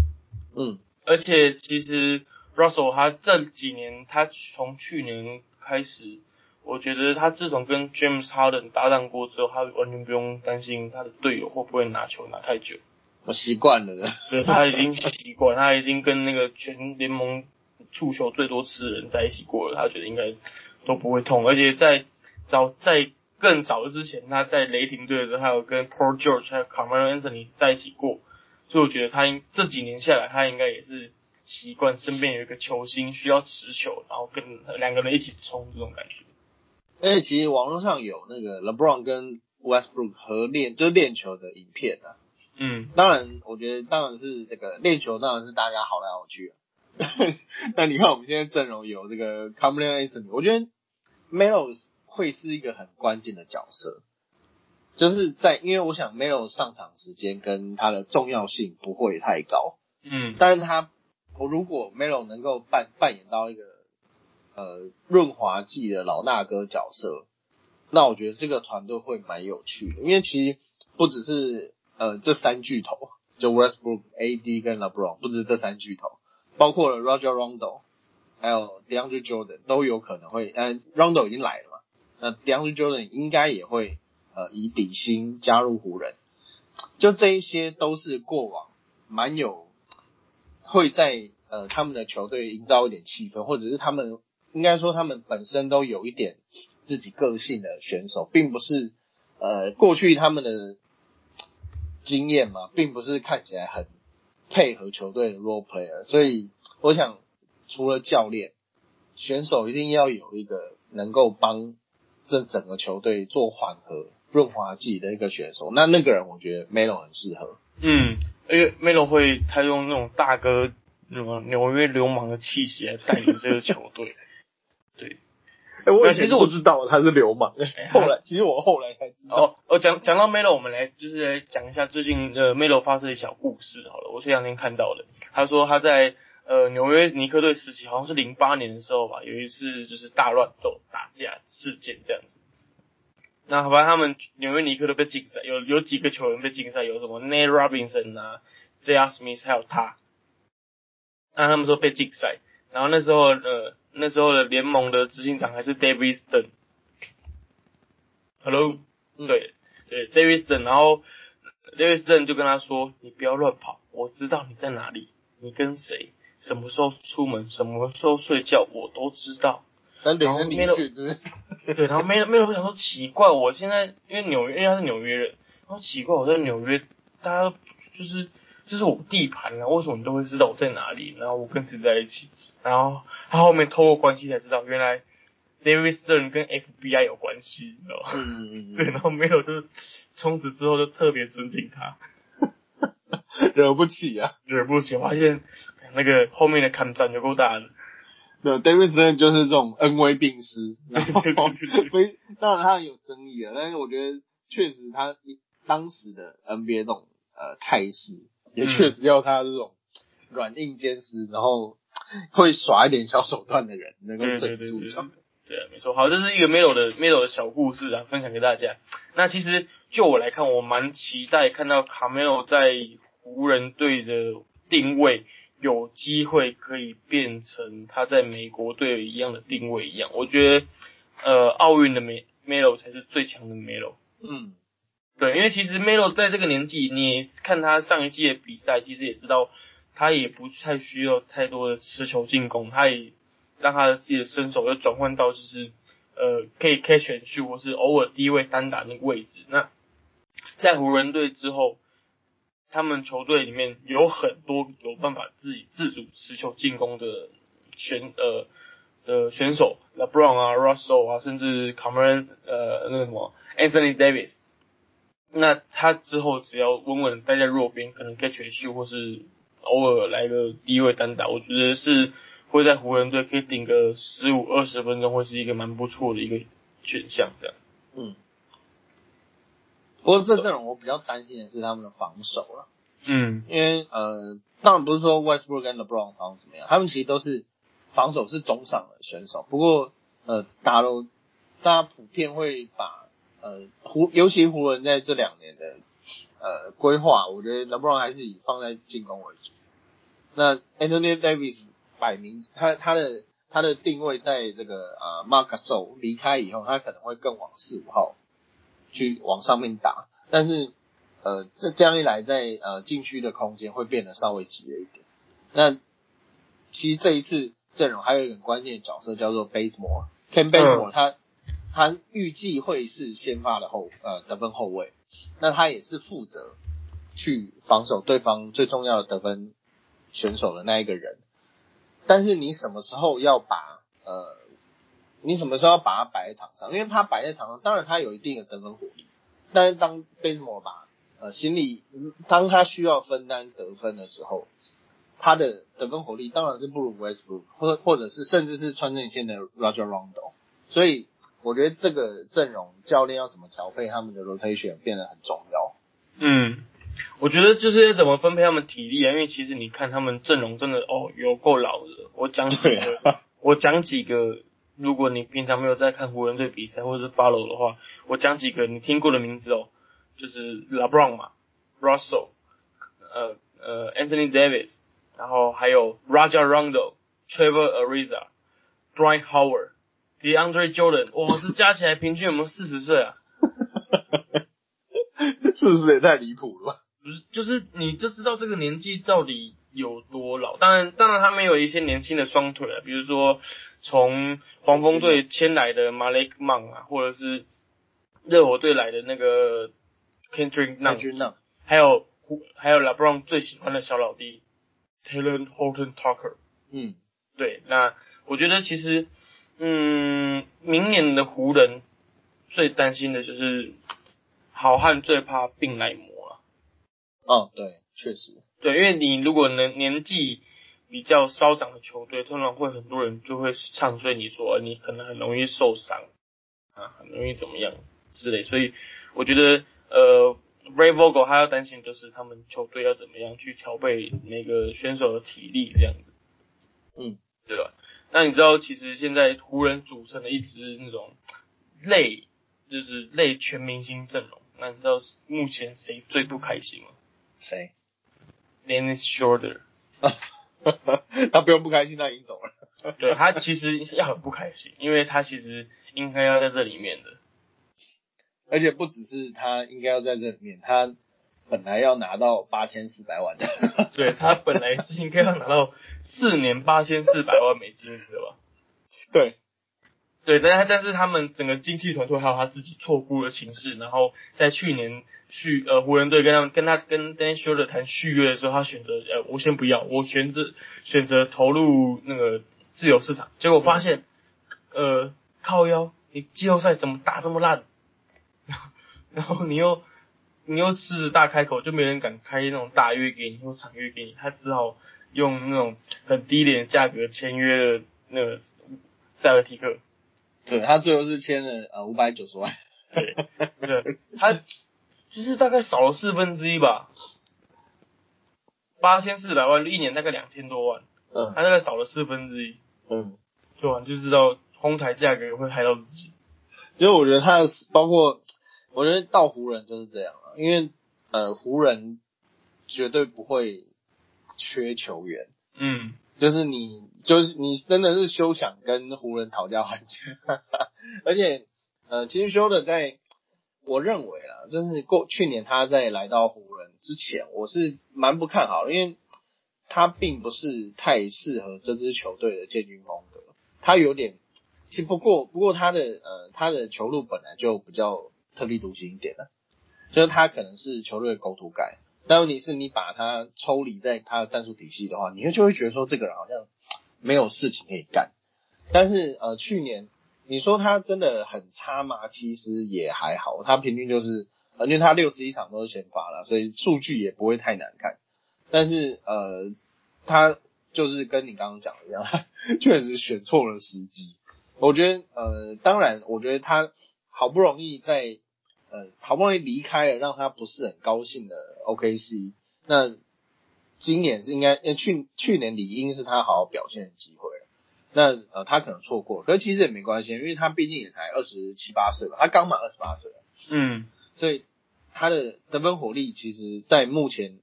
嗯，而且其实 Russell 他这几年他从去年。开始，我觉得他自从跟 James Harden 搭档过之后，他完全不用担心他的队友会不会拿球拿太久。我习惯了，对，他已经习惯，他已经跟那个全联盟触球最多次的人在一起过了，他觉得应该都不会痛。而且在早在更早之前，他在雷霆队的时候，还有跟 Paul George 还有 Carmelo Anthony 在一起过，所以我觉得他应这几年下来，他应该也是。习惯身边有一个球星需要持球，然后跟两个人一起冲这种感觉。而且其实网络上有那个 LeBron 跟 Westbrook 合练，就是练球的影片啊。嗯，当然，我觉得当然是这个练球，当然是大家好来好去。啊 那你看我们现在阵容有这个 Carmelo Anthony，我觉得 Melo 会是一个很关键的角色，就是在因为我想 Melo 上场时间跟他的重要性不会太高。嗯，但是他。我如果 Melo 能够扮扮演到一个呃润滑剂的老大哥角色，那我觉得这个团队会蛮有趣的。因为其实不只是呃这三巨头，就 Westbrook、AD 跟 LeBron，不止这三巨头，包括了 Roger Rondo，还有 DeAndre Jordan 都有可能会，呃 Rondo 已经来了嘛，那 DeAndre Jordan 应该也会呃以底薪加入湖人。就这一些都是过往蛮有。会在呃他们的球队营造一点气氛，或者是他们应该说他们本身都有一点自己个性的选手，并不是呃过去他们的经验嘛，并不是看起来很配合球队的 role player。所以我想，除了教练，选手一定要有一个能够帮这整个球队做缓和润滑剂的一个选手。那那个人，我觉得 Melo 很适合。嗯。因为 Melo 会，他用那种大哥什么纽约流氓的气息来带领这个球队，我其实我知道他是流氓，哎 后来 其实我后来才知道。哦，我讲讲到 Melo，我们来就是来讲一下最近呃 Melo 发生的小故事好了。我前两天看到的，他说他在呃纽约尼克队时期，好像是零八年的时候吧，有一次就是大乱斗打架事件这样子。那好吧他们纽约尼克都被禁赛，有有几个球员被禁赛，有什么 Nate Robinson 啊、J.R. Smith 还有他。那他们说被禁赛，然后那时候呃那时候的联盟的执行长还是 David Stern。Hello，、嗯对对，David Stern，然后 David Stern 就跟他说：“你不要乱跑，我知道你在哪里，你跟谁，什么时候出门，什么时候睡觉，我都知道。”但连着你对，然后没有没有想说奇怪，我现在因为纽约，因为他是纽约人，然后奇怪我在纽约，大家就是就是我地盘啊，为什么你都会知道我在哪里？然后我跟谁在一起？然后他后面透过关系才知道，原来 David Stern 跟 FBI 有关系，你知道吗？嗯，对，然后没有就从此之后就特别尊敬他，惹不起啊。惹不起，发现那个后面的抗战有够大的。对，David Stern 就是这种恩威并施，然后 非当然他有争议啊，但是我觉得确实他当时的 NBA 这种呃态势，也确实要他这种软硬兼施，然后会耍一点小手段的人能够对镇对对对住场。对啊，没错。好，这是一个 Melo 的 Melo 的小故事啊，分享给大家。那其实就我来看，我蛮期待看到卡梅罗在湖人队的定位有机会可以变成他在美国队一样的定位一样。我觉得呃，奥运的 Me Melo 才是最强的 Melo。嗯，对，因为其实 Melo 在这个年纪，你看他上一季的比赛，其实也知道他也不太需要太多的持球进攻，他也让他的自己的身手要转换到就是呃可以 catch and shoot 或是偶尔低位单打那个位置。那在湖人队之后，他们球队里面有很多有办法自己自主持球进攻的选呃的选手，LeBron 啊、Russell 啊，甚至 Cameron 呃那个什么 Anthony Davis。那他之后只要稳稳地待在弱边，可能 catch and shoot 或是偶尔来个低位单打，我觉得是会在湖人队可以顶个十五二十分钟，会是一个蛮不错的一个选项。这样，嗯。不过这阵容我比较担心的是他们的防守了，嗯因为呃，当然不是说 Westbrook 跟 LeBron 防守怎么样，他们其实都是防守是中上的选手。不过呃，打了大家普遍会把呃湖，尤其湖人在这两年的呃规划，我觉得 LeBron 还是以放在进攻为主。那 Anthony Davis 摆明他他的他的定位在这个呃 Marc Gasol 离开以后，他可能会更往四五号去往上面打，但是呃这这样一来在，呃禁区的空间会变得稍微挤了一点。那其实这一次阵容还有一个很关键的角色叫做 Basemore。Ken Basemore 他、他预计会是先发的后呃得分后卫，那他也是负责去防守对方最重要的得分选手的那一个人。但是你什么时候要把呃，你什么时候要把他摆在场上？因为他摆在场上，当然他有一定的得分火力，但是当 Basemore 把呃心里当他需要分担得分的时候，他的得分火力当然是不如 Westbrook，或或者是甚至是穿针线的 Roger Rondo。所以我觉得这个阵容教练要怎么调配他们的 rotation 变得很重要。嗯，我觉得就是要怎么分配他们体力啊，因为其实你看他们阵容真的哦有够老的。我讲几个，啊，我讲几个，如果你平常没有在看湖人队比赛或者是 follow 的话，我讲几个你听过的名字哦，就是 LeBron 嘛，Russell，呃呃 Anthony Davis，然后还有 Raja Rondo、Trevor Ariza、Dwight Howard、DeAndre Jordan，哇，这加起来平均有没有四十岁啊？是不是也太离谱了吧？不是，就是你就知道这个年纪到底有多老。当然，当然他们有一些年轻的双腿啊，比如说从黄蜂队签来的马雷克曼啊，或者是热火队来的那个 Kendrick 那 Nunn，还有还有 LeBron 最喜欢的小老弟 Taylor Horton Tucker。嗯，对，那我觉得其实，嗯，明年的湖人最担心的就是好汉最怕病来磨啊。哦，对，确实，对，因为你如果能年纪比较稍长的球队，通常会很多人就会唱衰你说你可能很容易受伤啊，很容易怎么样之类。所以我觉得呃，Ray Vogel 他要担心就是他们球队要怎么样去调配那个选手的体力这样子。嗯，对吧？那你知道其实现在湖人组成了一支那种类就是类全明星阵容，那你知道目前谁最不开心吗谁？？Dennis Schroeder。他不用不开心，他已经走了。对他其实要很不开心，因为他其实应该要在这里面的。而且不只是他应该要在这里面，他本来要拿到八千四百万的。对他本来是应该要拿到四年八千四百万美金，对吧？对，对，但是但是他们整个经纪团队还有他自己错估了形势，然后在去年续呃湖人队跟他们跟他跟 Dan s h o r d e r 谈续约的时候，他选择呃我先不要，我选择选择投入那个自由市场，结果发现呃靠腰，你季后赛怎么打这么烂？然后你又你又狮子大开口，就没人敢开那种大约给你或长约给你，他只好用那种很低廉的价格签约了那个塞尔提克。对他最后是签了呃五百九十万。对，他就是大概少了四分之一吧，八千四百万，一年大概两千多万，嗯他大概少了四分之一，嗯，对吧？就知道哄抬价格会害到自己。因为我觉得他的包括，我觉得到湖人就是这样啊，因为呃湖人绝对不会缺球员，嗯，就是你就是你真的是休想跟湖人讨价还价，而且呃其实休的在，我认为啊，就是过去年他在来到湖人之前，我是蛮不看好的，因为他并不是太适合这支球队的建军风格，他有点。其实不过不过他的呃他的球路本来就比较特立独行一点的，就是他可能是球队的狗土改，但问题是你把他抽离在他的战术体系的话，你就会觉得说这个人好像没有事情可以干。但是呃去年你说他真的很差吗？其实也还好，他平均就是呃因为他六十一场都是先发了，所以数据也不会太难看。但是呃他就是跟你刚刚讲的一样，他 确实选错了时机。我觉得，呃，当然，我觉得他好不容易在，呃，好不容易离开了，让他不是很高兴的 OKC。那今年是应该，呃，去去年理应是他好好表现的机会了。那呃，他可能错过，可是其实也没关系，因为他毕竟也才二十七八岁吧，他刚满二十八岁，嗯，所以他的得分火力，其实在目前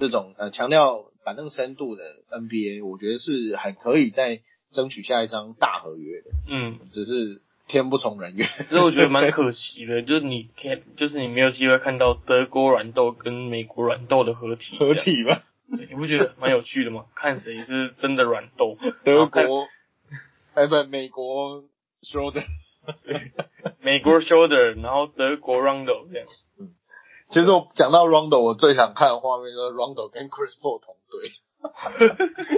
这种呃强调板凳深度的 NBA，我觉得是很可以在。争取下一张大合约的，嗯，只是天不从人愿，所以我觉得蛮可惜的，就是你看，就是你没有机会看到德国软豆跟美国软豆的合体，合体吧？对，你不觉得蛮有趣的吗？看谁是真的软豆，德国，哎不，美国 shoulder，美国 shoulder，然后德国 rondo 这样。嗯，其实我讲到 rondo，我最想看的画面就是 rondo 跟 Chris Paul 同队，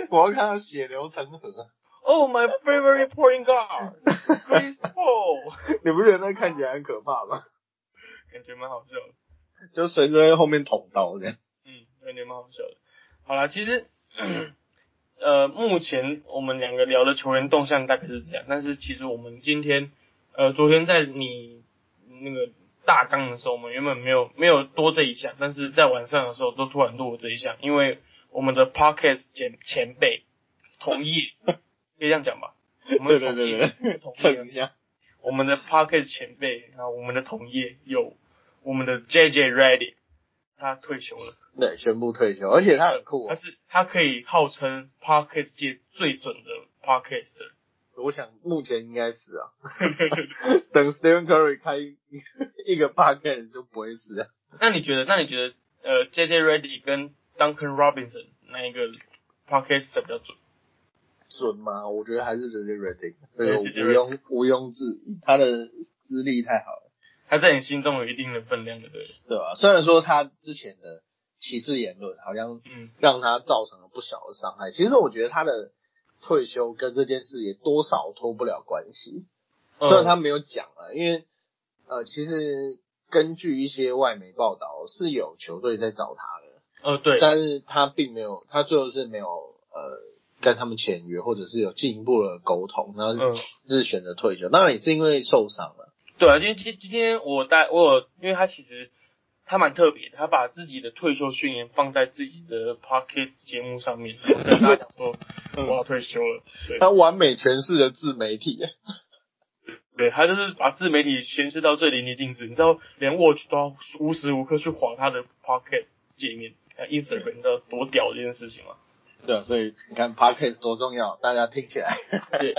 我要看到血流成河。Oh, my favorite point guard, Chris Paul。你不觉得那看起来很可怕吗？感觉蛮好笑的，就随时在后面捅刀这样。嗯，感觉蛮好笑的。好啦，其实，呃，目前我们两个聊的球员动向大概是这样，但是其实我们今天，呃，昨天在你那个大纲的时候，我们原本没有没有多这一项，但是在晚上的时候都突然多了这一项，因为我们的 podcast 前前辈同意。可以这样讲吧？我们对对对对，蹭一下。我们的 Podcast 前辈，然后我们的同业有我们的 JJ Ready，他退休了，对，宣布退休，而且他很酷、哦，他是他可以号称 Podcast 界最准的 Parkes。我想目前应该是啊，等 Stephen Curry 开一个 Podcast 就不会是啊。那你觉得？那你觉得呃 JJ Ready 跟 Duncan Robinson 那一个 Parkes 比较准？准吗？我觉得还是 JJ Redick，这个毋庸毋庸置疑，他的资历太好了。他在你心中有一定的分量的，对对吧？虽然说他之前的歧视言论好像嗯让他造成了不小的伤害，其实我觉得他的退休跟这件事也多少脱不了关系。虽然他没有讲啊，因为呃，其实根据一些外媒报道是有球队在找他的，呃对，但是他并没有，他最后是没有呃。跟他们签约，或者是有进一步的沟通，然后是选择退休。当然也是因为受伤了。对啊，因为今今天我带我有，因为他其实他蛮特别的，他把自己的退休宣言放在自己的 podcast 节目上面，然后跟大家讲说我要退休了。对，他完美诠释了自媒体。对他就是把自媒体诠释到最淋漓尽致，你知道，连 Watch 都要无时无刻去划他的 podcast 界面，呃，Instagram 你知道多屌这件事情吗？对啊，所以你看 podcast 多重要，大家听起来。对，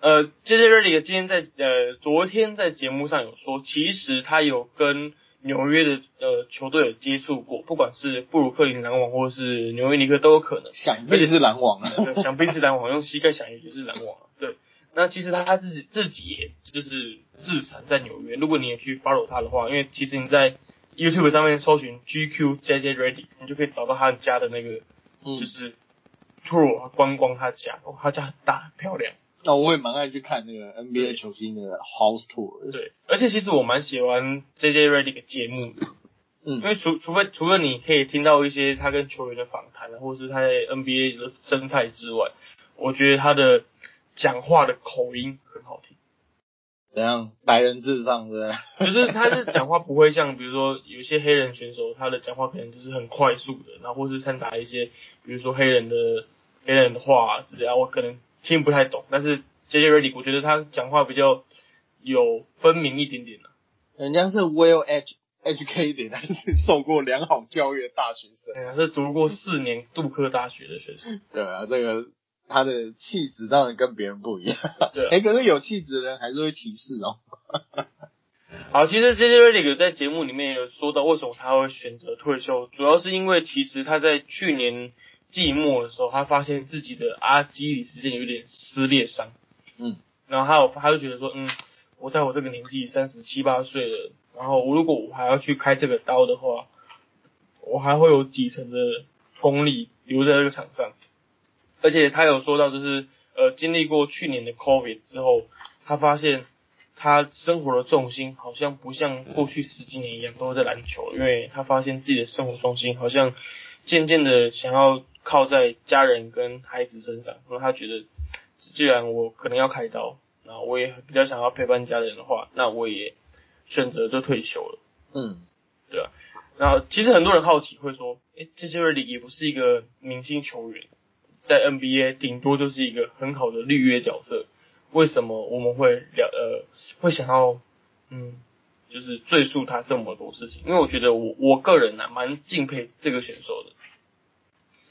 呃，J J Redick 今天在呃昨天在节目上有说，其实他有跟纽约的呃球队有接触过，不管是布鲁克林篮网或是纽约尼克都有可能。想必是篮网啊。想必是篮网，用膝盖想也就是篮网啊。对，那其实他自己自己也就是自产在纽约。如果你也去 follow 他的话，因为其实你在 YouTube 上面搜寻 GQ JJ Redick，你就可以找到他家的那个嗯就，是 tour 观光他家，哦，他家很大很漂亮。那我也蛮爱去看那个 NBA 球星的 house tour。对，而且其实我蛮喜欢 JJ Redick 的节目的，嗯因为除除非除了你可以听到一些他跟球员的访谈啊，或者是他在 NBA 的生态之外，我觉得他的讲话的口音很好听，怎样？白人至上，是不对？就是他是讲话不会像比如说有些黑人选手，他的讲话可能就是很快速的，然后或是掺杂一些比如说黑人的黑人的话啊之类啊，我可能听不太懂，但是 JJ Redick 我觉得他讲话比较有分明一点点的、人家是 well edu educated，但是受过良好教育的大学生。对啊，是读过四年杜克大学的学生。对啊，这个他的气质当然跟别人不一样。对啊哎、可是有气质的人还是会歧视哦。好，其实 J J Redick 在节目里面有说到为什么他会选择退休，主要是因为其实他在去年季末的时候，他发现自己的阿基里斯腱有点撕裂伤，嗯，然后他有他就觉得说，嗯，我在我这个年纪三十七八岁了，然后如果我还要去开这个刀的话，我还会有几成的功力留在这个场上，而且他有说到就是呃经历过去年的 COVID 之后，他发现他生活的重心好像不像过去十几年一样都在篮球，因为他发现自己的生活重心好像渐渐的想要靠在家人跟孩子身上，然后他觉得既然我可能要开刀，那我也比较想要陪伴家人的话，那我也选择就退休了。嗯，然后其实很多人好奇会说，诶 j j Redick 也不是一个明星球员，在 NBA 顶多就是一个很好的绿约角色，为什么我们会了呃会想要嗯就是赘述他这么多事情？因为我觉得我我个人呢、蛮敬佩这个选手的，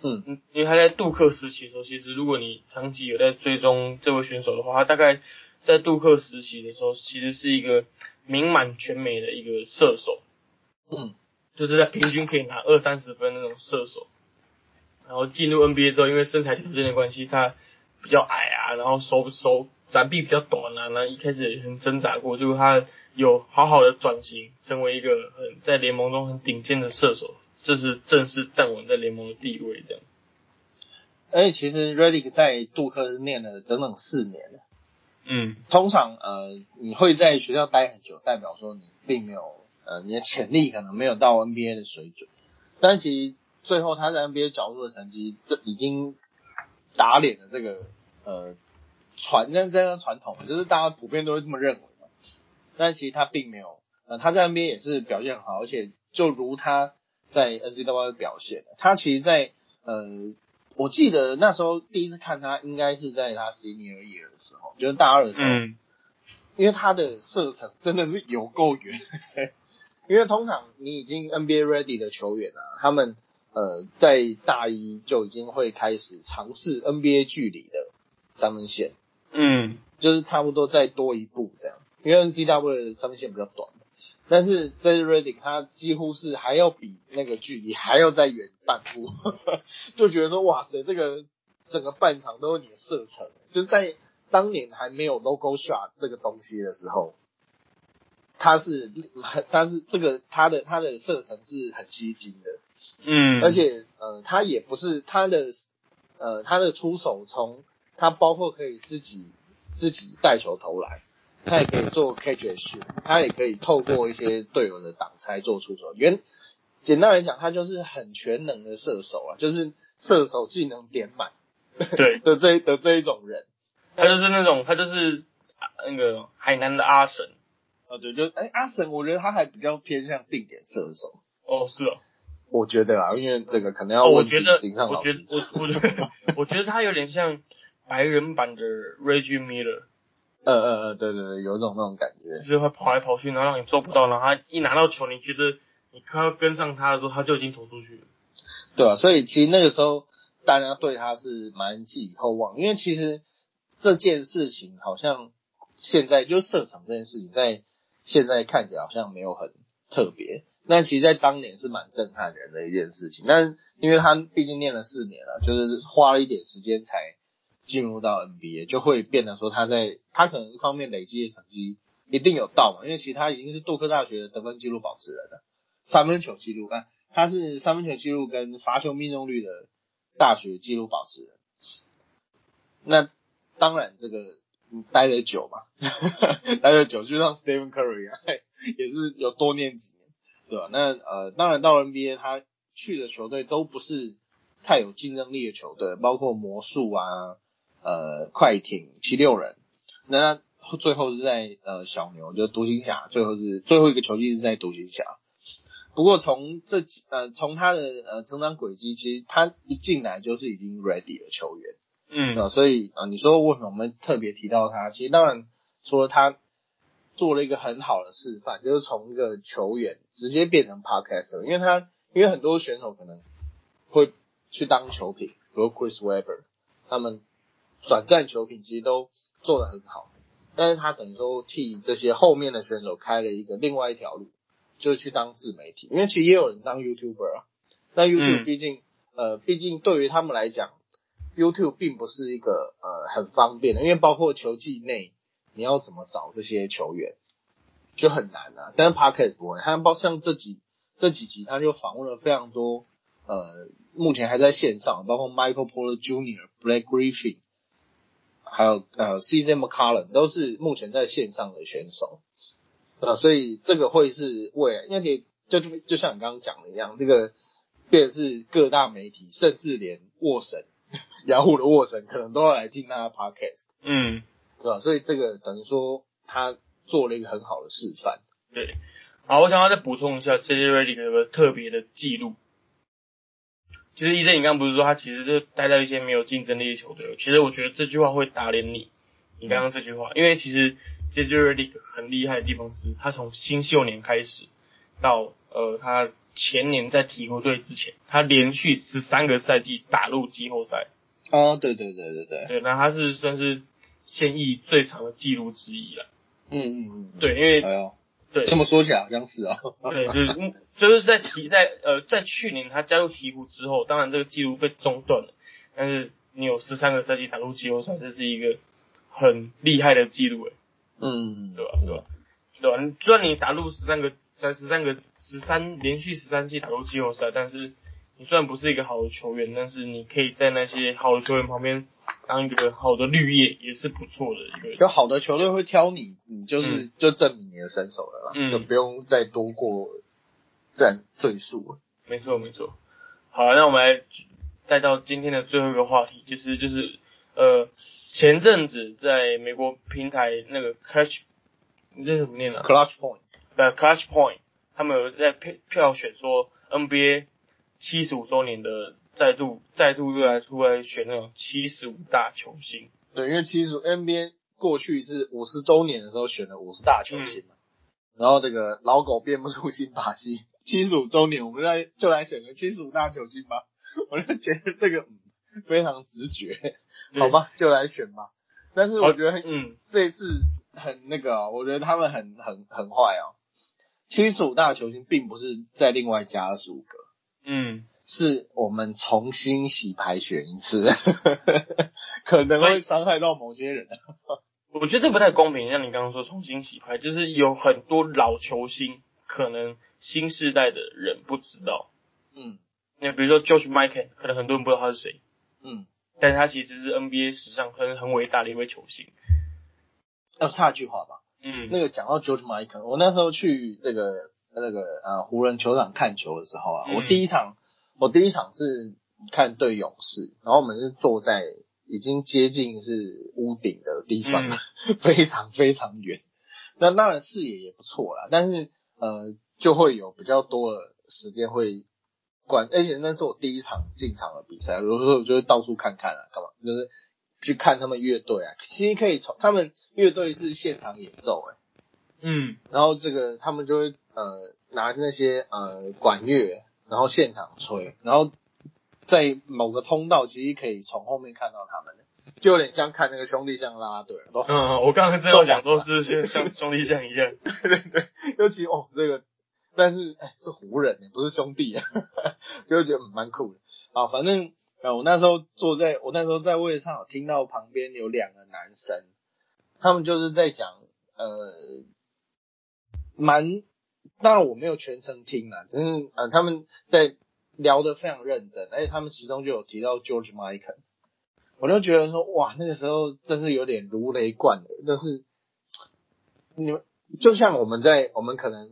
嗯。嗯，因为他在杜克时期的时候，其实如果你长期有在追踪这位选手的话，他大概在杜克时期的时候，其实是一个名满全美的一个射手，嗯，就是在平均可以拿二三十分那种射手。然后进入 NBA 之后，因为身材条件的关系，他比较矮啊，然后手手展臂比较短啊，然后一开始也很挣扎过，结果他有好好的转型，成为一个很在联盟中很顶尖的射手，这是正式站稳在联盟的地位这样。而且其实 Redick 在杜克是念了整整四年了。嗯通常呃，你会在学校待很久，代表说你并没有呃，你的潜力可能没有到 NBA 的水准。但其实最后他在 NBA 角度的成绩，这已经打脸了这个呃传这这样传统，就是大家普遍都会这么认为嘛。但其实他并没有，呃，他在 NBA 也是表现很好，而且就如他在 NCAA 表现，他其实在呃，我记得那时候第一次看他，应该是在他 senior year 的时候，就是大二的时候，嗯。因为他的射程真的是有够远。因为通常你已经 NBA ready 的球员啊，他们呃在大一就已经会开始尝试 NBA 距离的三分线，嗯。就是差不多再多一步这样。因为 NCW 的三分线比较短，但是 J Redick 他几乎是还要比那个距离还要再远半步，就觉得说哇塞，这个整个半场都是你的射程，就在当年还没有 logo shot 这个东西的时候，他是他是这个他的他的射程是很吸睛的，嗯，而且呃，他也不是他的呃他的出手从他包括可以自己自己带球投篮，他也可以做 catch and shoot，他也可以透过一些队友的挡拆做出手。原简单来讲，他就是很全能的射手啊，就是射手技能点满，对的这 的这一种人。他就是那种他就是那个海南的阿神。啊，对，就哎阿神，我觉得他还比较偏向定点射手。哦，是哦。我觉得啊，因为这个可能要我觉得，井上我觉得我我觉得我觉得他有点像白人版的 Reggie Miller。呃呃呃，对对对，有种那种感觉，就是会跑来跑去，然后让你做不到，然后他一拿到球，你觉得你快要跟上他的时候，他就已经投出去了。对啊，所以其实那个时候大家对他是蛮寄予厚望，因为其实这件事情好像现在就射场这件事情，在现在看起来好像没有很特别，但其实，在当年是蛮震撼人的一件事情。但因为他毕竟念了四年了，就是花了一点时间才。进入到 NBA 就会变得说他在他可能一方面累积的成绩一定有到嘛，因为其他已经是杜克大学的得分记录保持人了，三分球记录啊，他是三分球记录跟罚球命中率的大学记录保持人。那当然这个待得久嘛，待得久就像 Stephen Curry 啊，也是有多念几年，对吧？那呃，当然到 NBA 他去的球队都不是太有竞争力的球队，包括魔术啊。呃，快艇七六人，那最后是在呃小牛，就独行侠，最后是最后一个球季是在独行侠。不过从这几呃从他的呃成长轨迹，其实他一进来就是已经 ready 的球员，嗯，啊，所以啊，你说为什么我们特别提到他？其实当然除了他做了一个很好的示范，就是从一个球员直接变成 podcaster，因为他因为很多选手可能会去当球评，比如 Chris Webber 他们。转战球品其实都做得很好，但是他等于说替这些后面的选手开了一个另外一条路，就是去当自媒体。因为其实也有人当 YouTuber 啊，那 YouTube 毕竟呃，毕竟对于他们来讲，YouTube 并不是一个呃很方便的，因为包括球季内你要怎么找这些球员就很难啊。但是 Podcast 不会，他包像这几这几集他就访问了非常多呃，目前还在线上，包括 Michael Porter Jr.、Blake Griffin。还有呃，CJ McCollum 都是目前在线上的选手，啊，所以这个会是未来，因为就就像你刚刚讲的一样，这个便是各大媒体，甚至连沃神，雅虎的沃神可能都要来听他的 podcast，嗯，对吧？所以这个等于说他做了一个很好的示范。对，好，我想要再补充一下，JJ Redick 有个特别的记录。其实医生你刚刚不是说他其实就待在一些没有竞争力的球队？其实我觉得这句话会打脸你。你刚刚这句话，因为其实 JJ Redick 很厉害的地方是，他从新秀年开始到呃他前年在鹈鹕队之前，他连续十三个赛季打入季后赛。哦，对对对对对。对，那他是算是现役最长的记录之一了。嗯嗯嗯。对，因为。对，这么说起来好像是啊。对，就是就是在提在呃在去年他加入鹈鹕之后，当然这个记录被中断了，但是你有十三个赛季打入季后赛，这是一个很厉害的记录诶。嗯，对吧？对吧？对吧？虽然你打入十三个三十三个十三连续十三季打入季后赛，但是你虽然不是一个好的球员，但是你可以在那些好的球员旁边。当一个好的绿叶也是不错的一个，有好的球队会挑你，你就是就证明你的身手了啦，就不用再多过再赘述。没错没错，好，那我们来带到今天的最后一个话题，其实就是呃前阵子在美国平台那个 Clutch，你这怎么念啊？Clutch Point，呃 Clutch Point，他们有在票票选说 NBA 七十五周年的。再度再度又来出来选那种七十五大球星，对，因为七十 NBA 过去是五十周年的时候选了五十大球星嘛，然后这个老狗变不出新把戏，七十五周年我们来就来选个七十五大球星吧，我就觉得这个非常直觉，好吧，就来选吧。但是我觉得，嗯，这一次很那个，我觉得他们很很很坏哦，七十五大球星并不是再另外加了十五个，嗯。是我们重新洗牌选一次，可能会伤害到某些人。我觉得这不太公平。像你刚刚说重新洗牌，就是有很多老球星，可能新世代的人不知道。嗯，那比如说 George Michael，可能很多人不知道他是谁。嗯，但是他其实是 NBA 史上很很伟大的一位球星。要插一句话吧。嗯，那个讲到 George Michael，我那时候去那个那个呃湖人球场看球的时候啊，我第一场。我第一场是看对勇士，然后我们是坐在已经接近是屋顶的地方，非常非常远。那当然视野也不错啦，但是呃就会有比较多的时间会管，而且那是我第一场进场的比赛，有时候我就会到处看看啊，干嘛？就是去看他们乐队啊，其实可以从他们乐队是现场演奏哎、嗯，然后这个他们就会呃拿着那些呃管乐，然后现场吹，然后在某个通道其实可以从后面看到他们的，就有点像看那个兄弟像啦啦队，都嗯，我刚才正要讲都是像像兄弟像一样，对对对，尤其哦这个，但是哎是湖人欸不是兄弟啊，就会觉得蛮酷的。啊。反正呃我那时候坐在我那时候在位置上，有听到旁边有两个男生，他们就是在讲呃蛮，当然我没有全程听啦，只是呃他们在聊得非常认真，而且他们其中就有提到 George Michael。我就觉得说，哇，那个时候真是有点如雷贯耳，就是你们就像我们在我们可能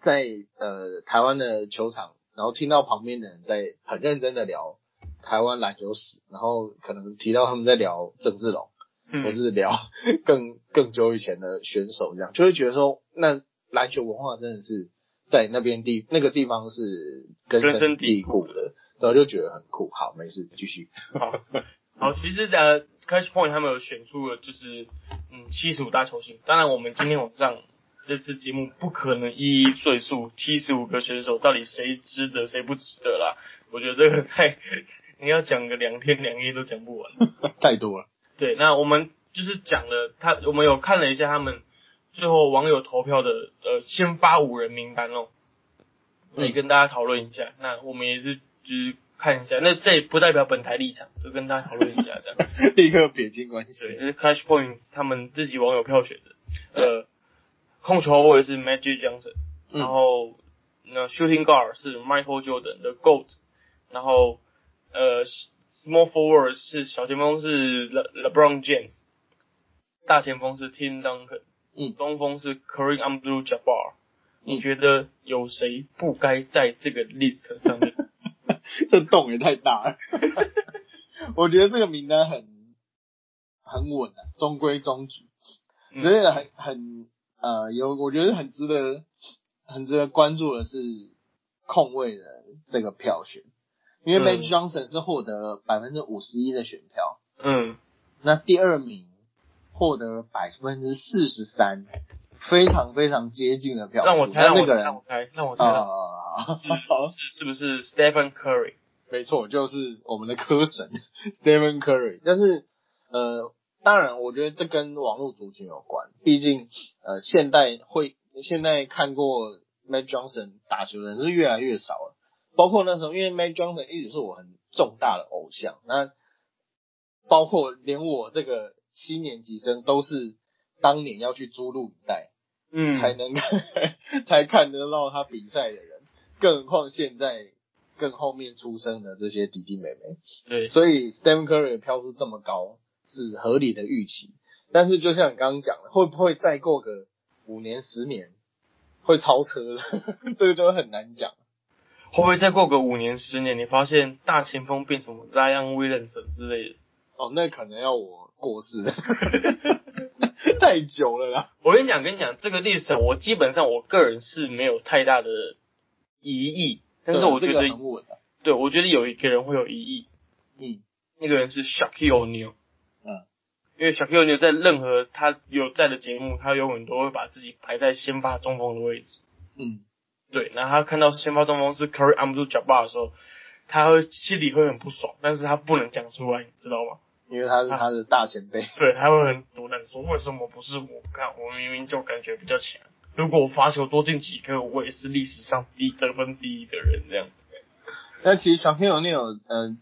在呃台湾的球场，然后听到旁边的人在很认真的聊台湾篮球史，然后可能提到他们在聊郑志龙，嗯或是聊 更更久以前的选手，这样就会觉得说，那篮球文化真的是在那边地那个地方是根根深蒂固的，然后就觉得很酷。好，没事，继续。好，好，其实呃，Cash Point 他们有选出了就是嗯七十五大球星，当然我们今天晚上这次节目不可能一一赘述七十五个选手到底谁值得谁不值得啦，我觉得这个太你要讲个两天两夜都讲不完。太多了。对，那我们就是讲了他，我们有看了一下他们最后网友投票的呃先发五人名单哦，可以嗯跟大家讨论一下。那我们也是就是看一下，那这也不代表本台立场，就跟大家讨论一下这样。立刻撇清关系。对，这是 Cash Points 他们自己网友票选的。呃，控球后卫是 Magic Johnson，嗯然后那 Shooting Guard 是 Michael Jordan 的 GOAT，然后呃 Small Forward 是小前锋是 Le LeBron James，大前锋是 Tim Duncan，嗯。中锋是 Kareem Abdul-Jabbar。你嗯。觉得有谁不该在这个 list 上面？这洞也太大了。我觉得这个名单很很稳啊，中规中矩，嗯。只是很很呃有，我觉得很值得很值得关注的是控卫的这个票选，因为嗯。Magic Johnson 是获得了百分之五十一的选票，嗯，那第二名获得了百分之四十三，非常非常接近的票数。让我猜，那那个让我猜，让我猜，让我猜，啊让我猜是是是不是 Stephen Curry？没错，就是我们的科神 Stephen Curry。但是呃，当然，我觉得这跟网络族群有关，毕竟呃，现代会现在看过 Matt Johnson 打球的人是越来越少了。包括那时候，因为 Matt Johnson 一直是我很重大的偶像，那包括连我这个七年级生都是当年要去租录影带，嗯，才能看 才看得到他比赛的人，更何况现在更后面出生的这些弟弟妹妹，对，所以 Stephen Curry 的票数这么高是合理的预期。但是就像你刚刚讲的，会不会再过个五年十年会超车了？这个就很难讲。会不会再过个五年十年，你发现大前锋变什么 Zion Williamson 之类的？哦，那可能要我过世了，太久了啦。我跟你讲，跟你讲，这个 list 我基本上我个人是没有太大的疑义，但是我觉得对我觉得有一个人会有疑义，嗯那个人是 Shaquille O'Neal。嗯，因为 Shaquille O'Neal 在任何他有在的节目，他永远都会把自己排在先发中锋的位置。嗯，对，然后他看到先发中锋是 Curry Abdul-Jabbar 的时候，他会心里会很不爽，但是他不能讲出来，你知道吗？因为他是他的大前辈。对，他会很毒烂说为什么不是我？看我明明就感觉比较强，如果我罚球多进几颗，我也是历史上第得分第一的人这样。那其实小 K 有那有，呃，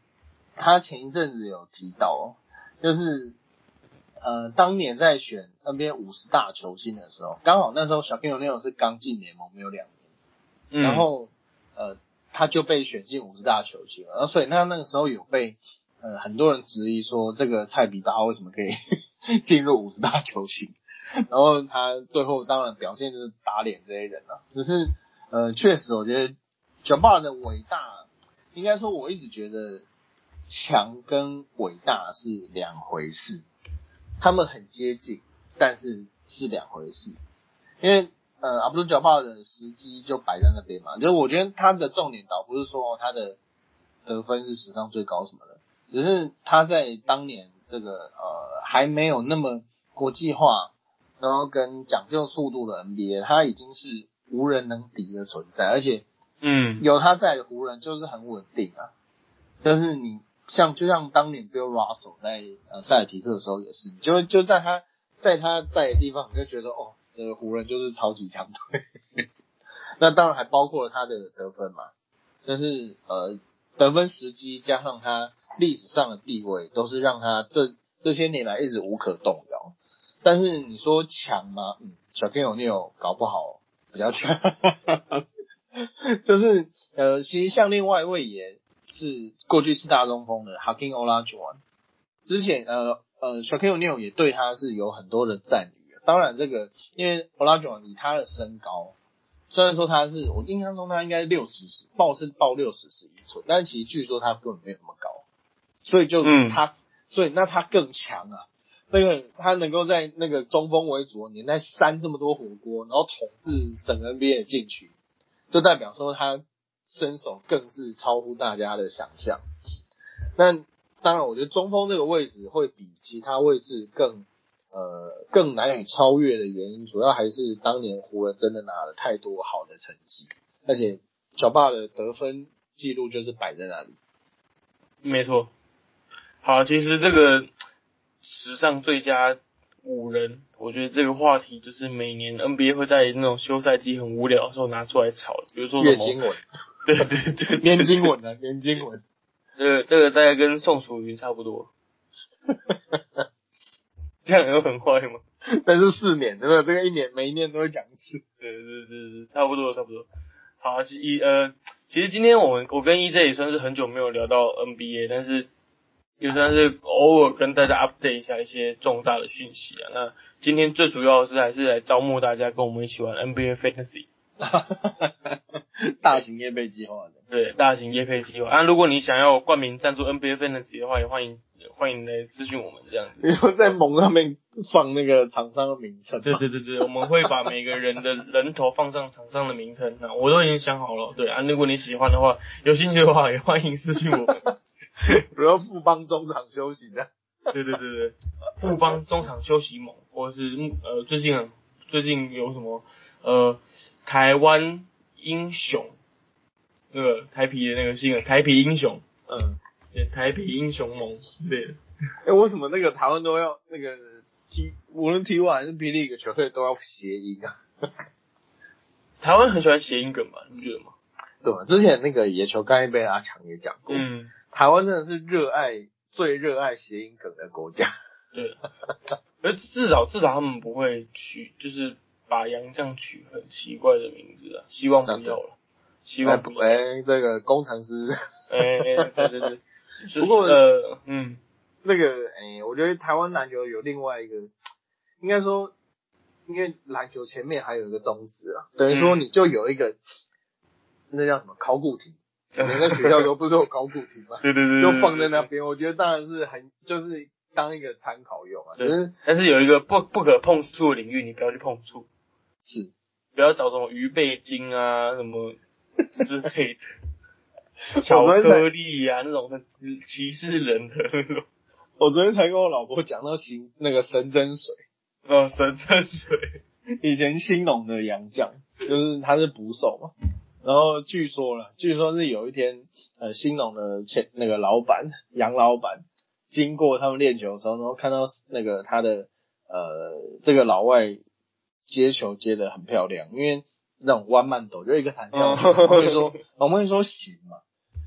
他前一阵子有提到哦，就是呃，当年在选 NBA 五十大球星的时候，刚好那时候小 K 有那种是刚进联盟没有两年，嗯然后呃，他就被选进五十大球星了，然后所以他那个时候有被呃很多人质疑说，这个蔡比巴为什么可以 进入五十大球星？然后他最后当然表现就是打脸这些人了、只是呃，确实我觉得 j a b a 的伟大，应该说我一直觉得强跟伟大是两回事，他们很接近，但是是两回事。因为呃，阿布杜贾巴的时机就摆在那边嘛，就是我觉得他的重点倒不是说他的得分是史上最高什么的，只是他在当年这个呃还没有那么国际化，然后跟讲究速度的 NBA，他已经是无人能敌的存在，而且嗯，有他在的湖人就是很稳定啊。就是你像就像当年 Bill Russell 在呃塞尔提克的时候也是，就就在他在他在的地方，你就觉得哦，这个湖人就是超级强队。那当然还包括了他的得分嘛，就是呃得分时机加上他历史上的地位，都是让他这这些年来一直无可动摇。但是你说强吗？嗯，小 Ken O'Neal 搞不好比较强，就是呃，其实像另外一位也是过去四大中锋的 Hakim Olajuwon，之前呃呃小 Ken O'Neal 也对他是有很多的赞誉。当然这个因为 Olajuwon 以他的身高，虽然说他是我印象中他应该六十十报是报六十十一寸，但其实据说他根本没有那么高，所以就嗯他、所以那他更强啊。那个他能够在那个中锋为主的年代扇这么多火锅，然后统治整个 NBA 的禁区，就代表说他身手更是超乎大家的想象。那当然，我觉得中锋这个位置会比其他位置更呃更难以超越的原因，主要还是当年湖人真的拿了太多好的成绩，而且小霸的得分记录就是摆在那里。没错。好，其实这个史上最佳五人，我觉得这个话题就是每年 NBA 会在那种休赛季很无聊的时候拿出来炒，比如说什么，月经文，对对对，年经文啊，年经文。这个这个大概跟宋楚瑜差不多，这样有很坏吗？但是四年，对不对？这个一年每一年都会讲一次。对对对对，差不多差不多。好，其一呃，其实今天我们我跟 EJ 也算是很久没有聊到 NBA，但是也算是偶尔跟大家 update 一下一些重大的讯息啊。那今天最主要的是还是来招募大家跟我们一起玩 NBA Fantasy，大型业配计划的，对，大型业配计划啊。如果你想要冠名赞助 NBA Fantasy 的话，也欢迎欢迎来咨询我们这样子。你说在盟上面放那个厂商的名称，对对对对，我们会把每个人的人头放上厂商的名称，那我都已经想好了。对啊，如果你喜欢的话，有兴趣的话，也欢迎私信我们。比如富邦中场休息的，对对对对，富邦中场休息盟，或者是呃最近很最近有什么呃台湾英雄那个台皮的那个新闻，台皮英雄，嗯，对台北英雄盟之类的。哎、为什么那个台湾都要那个 T，无论 T one 还是霹雳一个球队都要谐音啊？台湾很喜欢谐音梗嘛？你觉得吗？对吧？之前那个野球干一杯阿强也讲过，嗯，台湾真的是热爱最热爱谐音梗的国家。对。而至少至少他们不会取，就是把洋将取很奇怪的名字啊，希望不要了，希望不要。哎、这个工程师，哎、哎对对对。不过呃，嗯，那个哎、我觉得台湾篮球有另外一个，应该说，因为篮球前面还有一个宗旨啊，等于说你就有一个，那叫什么考古题，每个学校都不是有考古题吗？对对对，就放在那边，我觉得当然是很就是当一个参考用啊，只对是但是有一个不不可碰触的领域，你不要去碰触，是。不要找什么鱼背筋啊什么之类的，巧克力啊那种很歧视人的那种。我昨天才跟我老婆讲到行那个神针水，哦，神针水，以前兴农的洋将，就是他是捕手嘛，然后据说了，据说是有一天，呃，兴农的前那个老板杨老板经过他们练球的时候，然后看到那个他的呃这个老外接球接的很漂亮，因为那种弯慢抖就一个弹跳，哦我们会说我们会说行嘛，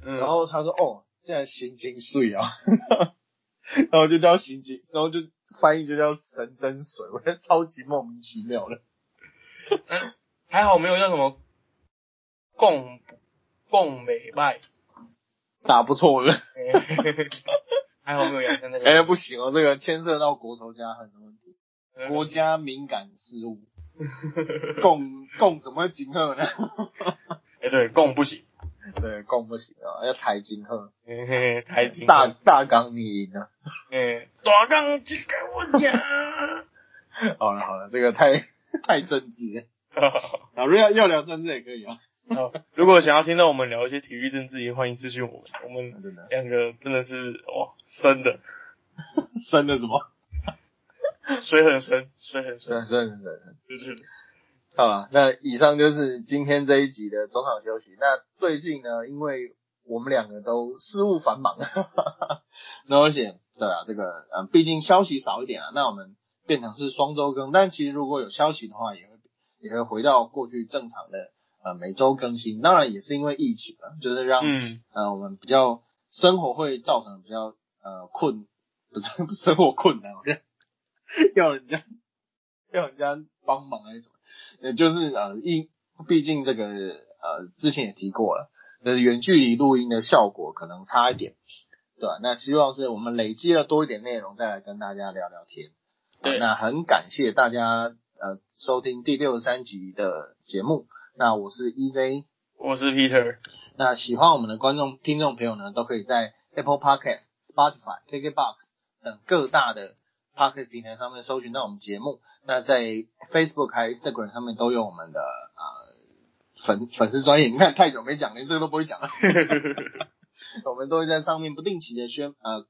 嗯，然后他说哦，现在行经水啊。然后就叫行经，然后就翻译就叫神针水，我觉得超级莫名其妙的。还好没有叫什么共共美拜，打不错了，还好没有养成那个。哎、不行哦，这个牵涉到国仇家恨的问题，国家敏感事务，共共怎么会警贺呢？哎、对，共不行。对，攻不行啊，要台金喝，嘿嘿，台金大大纲你赢了。嗯，大港就给我赢。好了好了，这个太太政治了。啊，如果要要聊政治也可以啊。好，如果想要听到我们聊一些体育政治，也欢迎私讯我们。我们两个真的是哇，深的，深的什么？水很深，水很深，深深深深。对对对。好了，那以上就是今天这一集的中场休息。那最近呢，因为我们两个都事务繁忙，那而且对啊，这个嗯，毕竟消息少一点啊，那我们变成是双周更。但其实如果有消息的话，也会也会回到过去正常的呃每周更新。当然也是因为疫情啊，就是让、嗯，呃我们比较生活会造成比较呃困，不是生活困难，我觉得 要人家要人家帮忙还是什么。呃，就是呃，因毕竟这个呃，之前也提过了，呃，远距离录音的效果可能差一点，对吧？那希望是我们累积了多一点内容，再来跟大家聊聊天。对那很感谢大家呃收听第六十三集的节目。那我是 EJ，我是 Peter，那喜欢我们的观众听众朋友呢，都可以在 Apple Podcast、Spotify、KKBox 等各大的 Podcast 平台上面搜寻到我们节目。那在 Facebook 还有 Instagram 上面都有我们的呃粉粉丝专业。你看太久没讲，连这个都不会讲了。我们都会在上面不定期的宣呃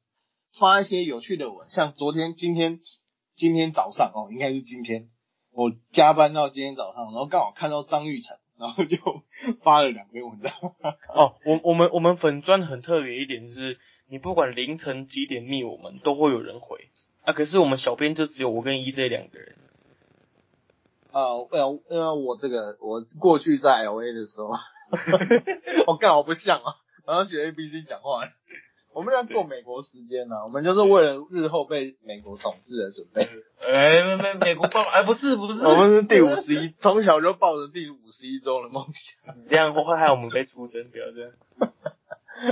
发一些有趣的文，像昨天、今天、今天早上哦，应该是今天，我加班到今天早上，然后刚好看到张玉成，然后就 发了两篇文章。哦，我我们我们粉砖很特别一点是，你不管凌晨几点密我们，都会有人回啊。可是我们小编就只有我跟 EJ 两个人。呃，呃，因为我这个我过去在 LA 的时候，我刚好不像啊，然后学 ABC 讲话。我们要过美国时间呢、啊，我们就是为了日后被美国统治而准备。哎，美美美国爸爸，哎，不是不是，我们是第五十一，从小就抱着第五十一周的梦想。这样会害我们被出征，不要这样。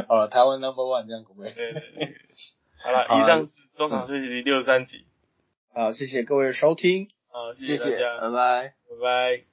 好了，台湾 Number One 这样可不可以？对对对。好了，以上是中场休息第六十三集。好，谢谢各位的收听，好，谢谢谢，大家，拜拜。拜拜。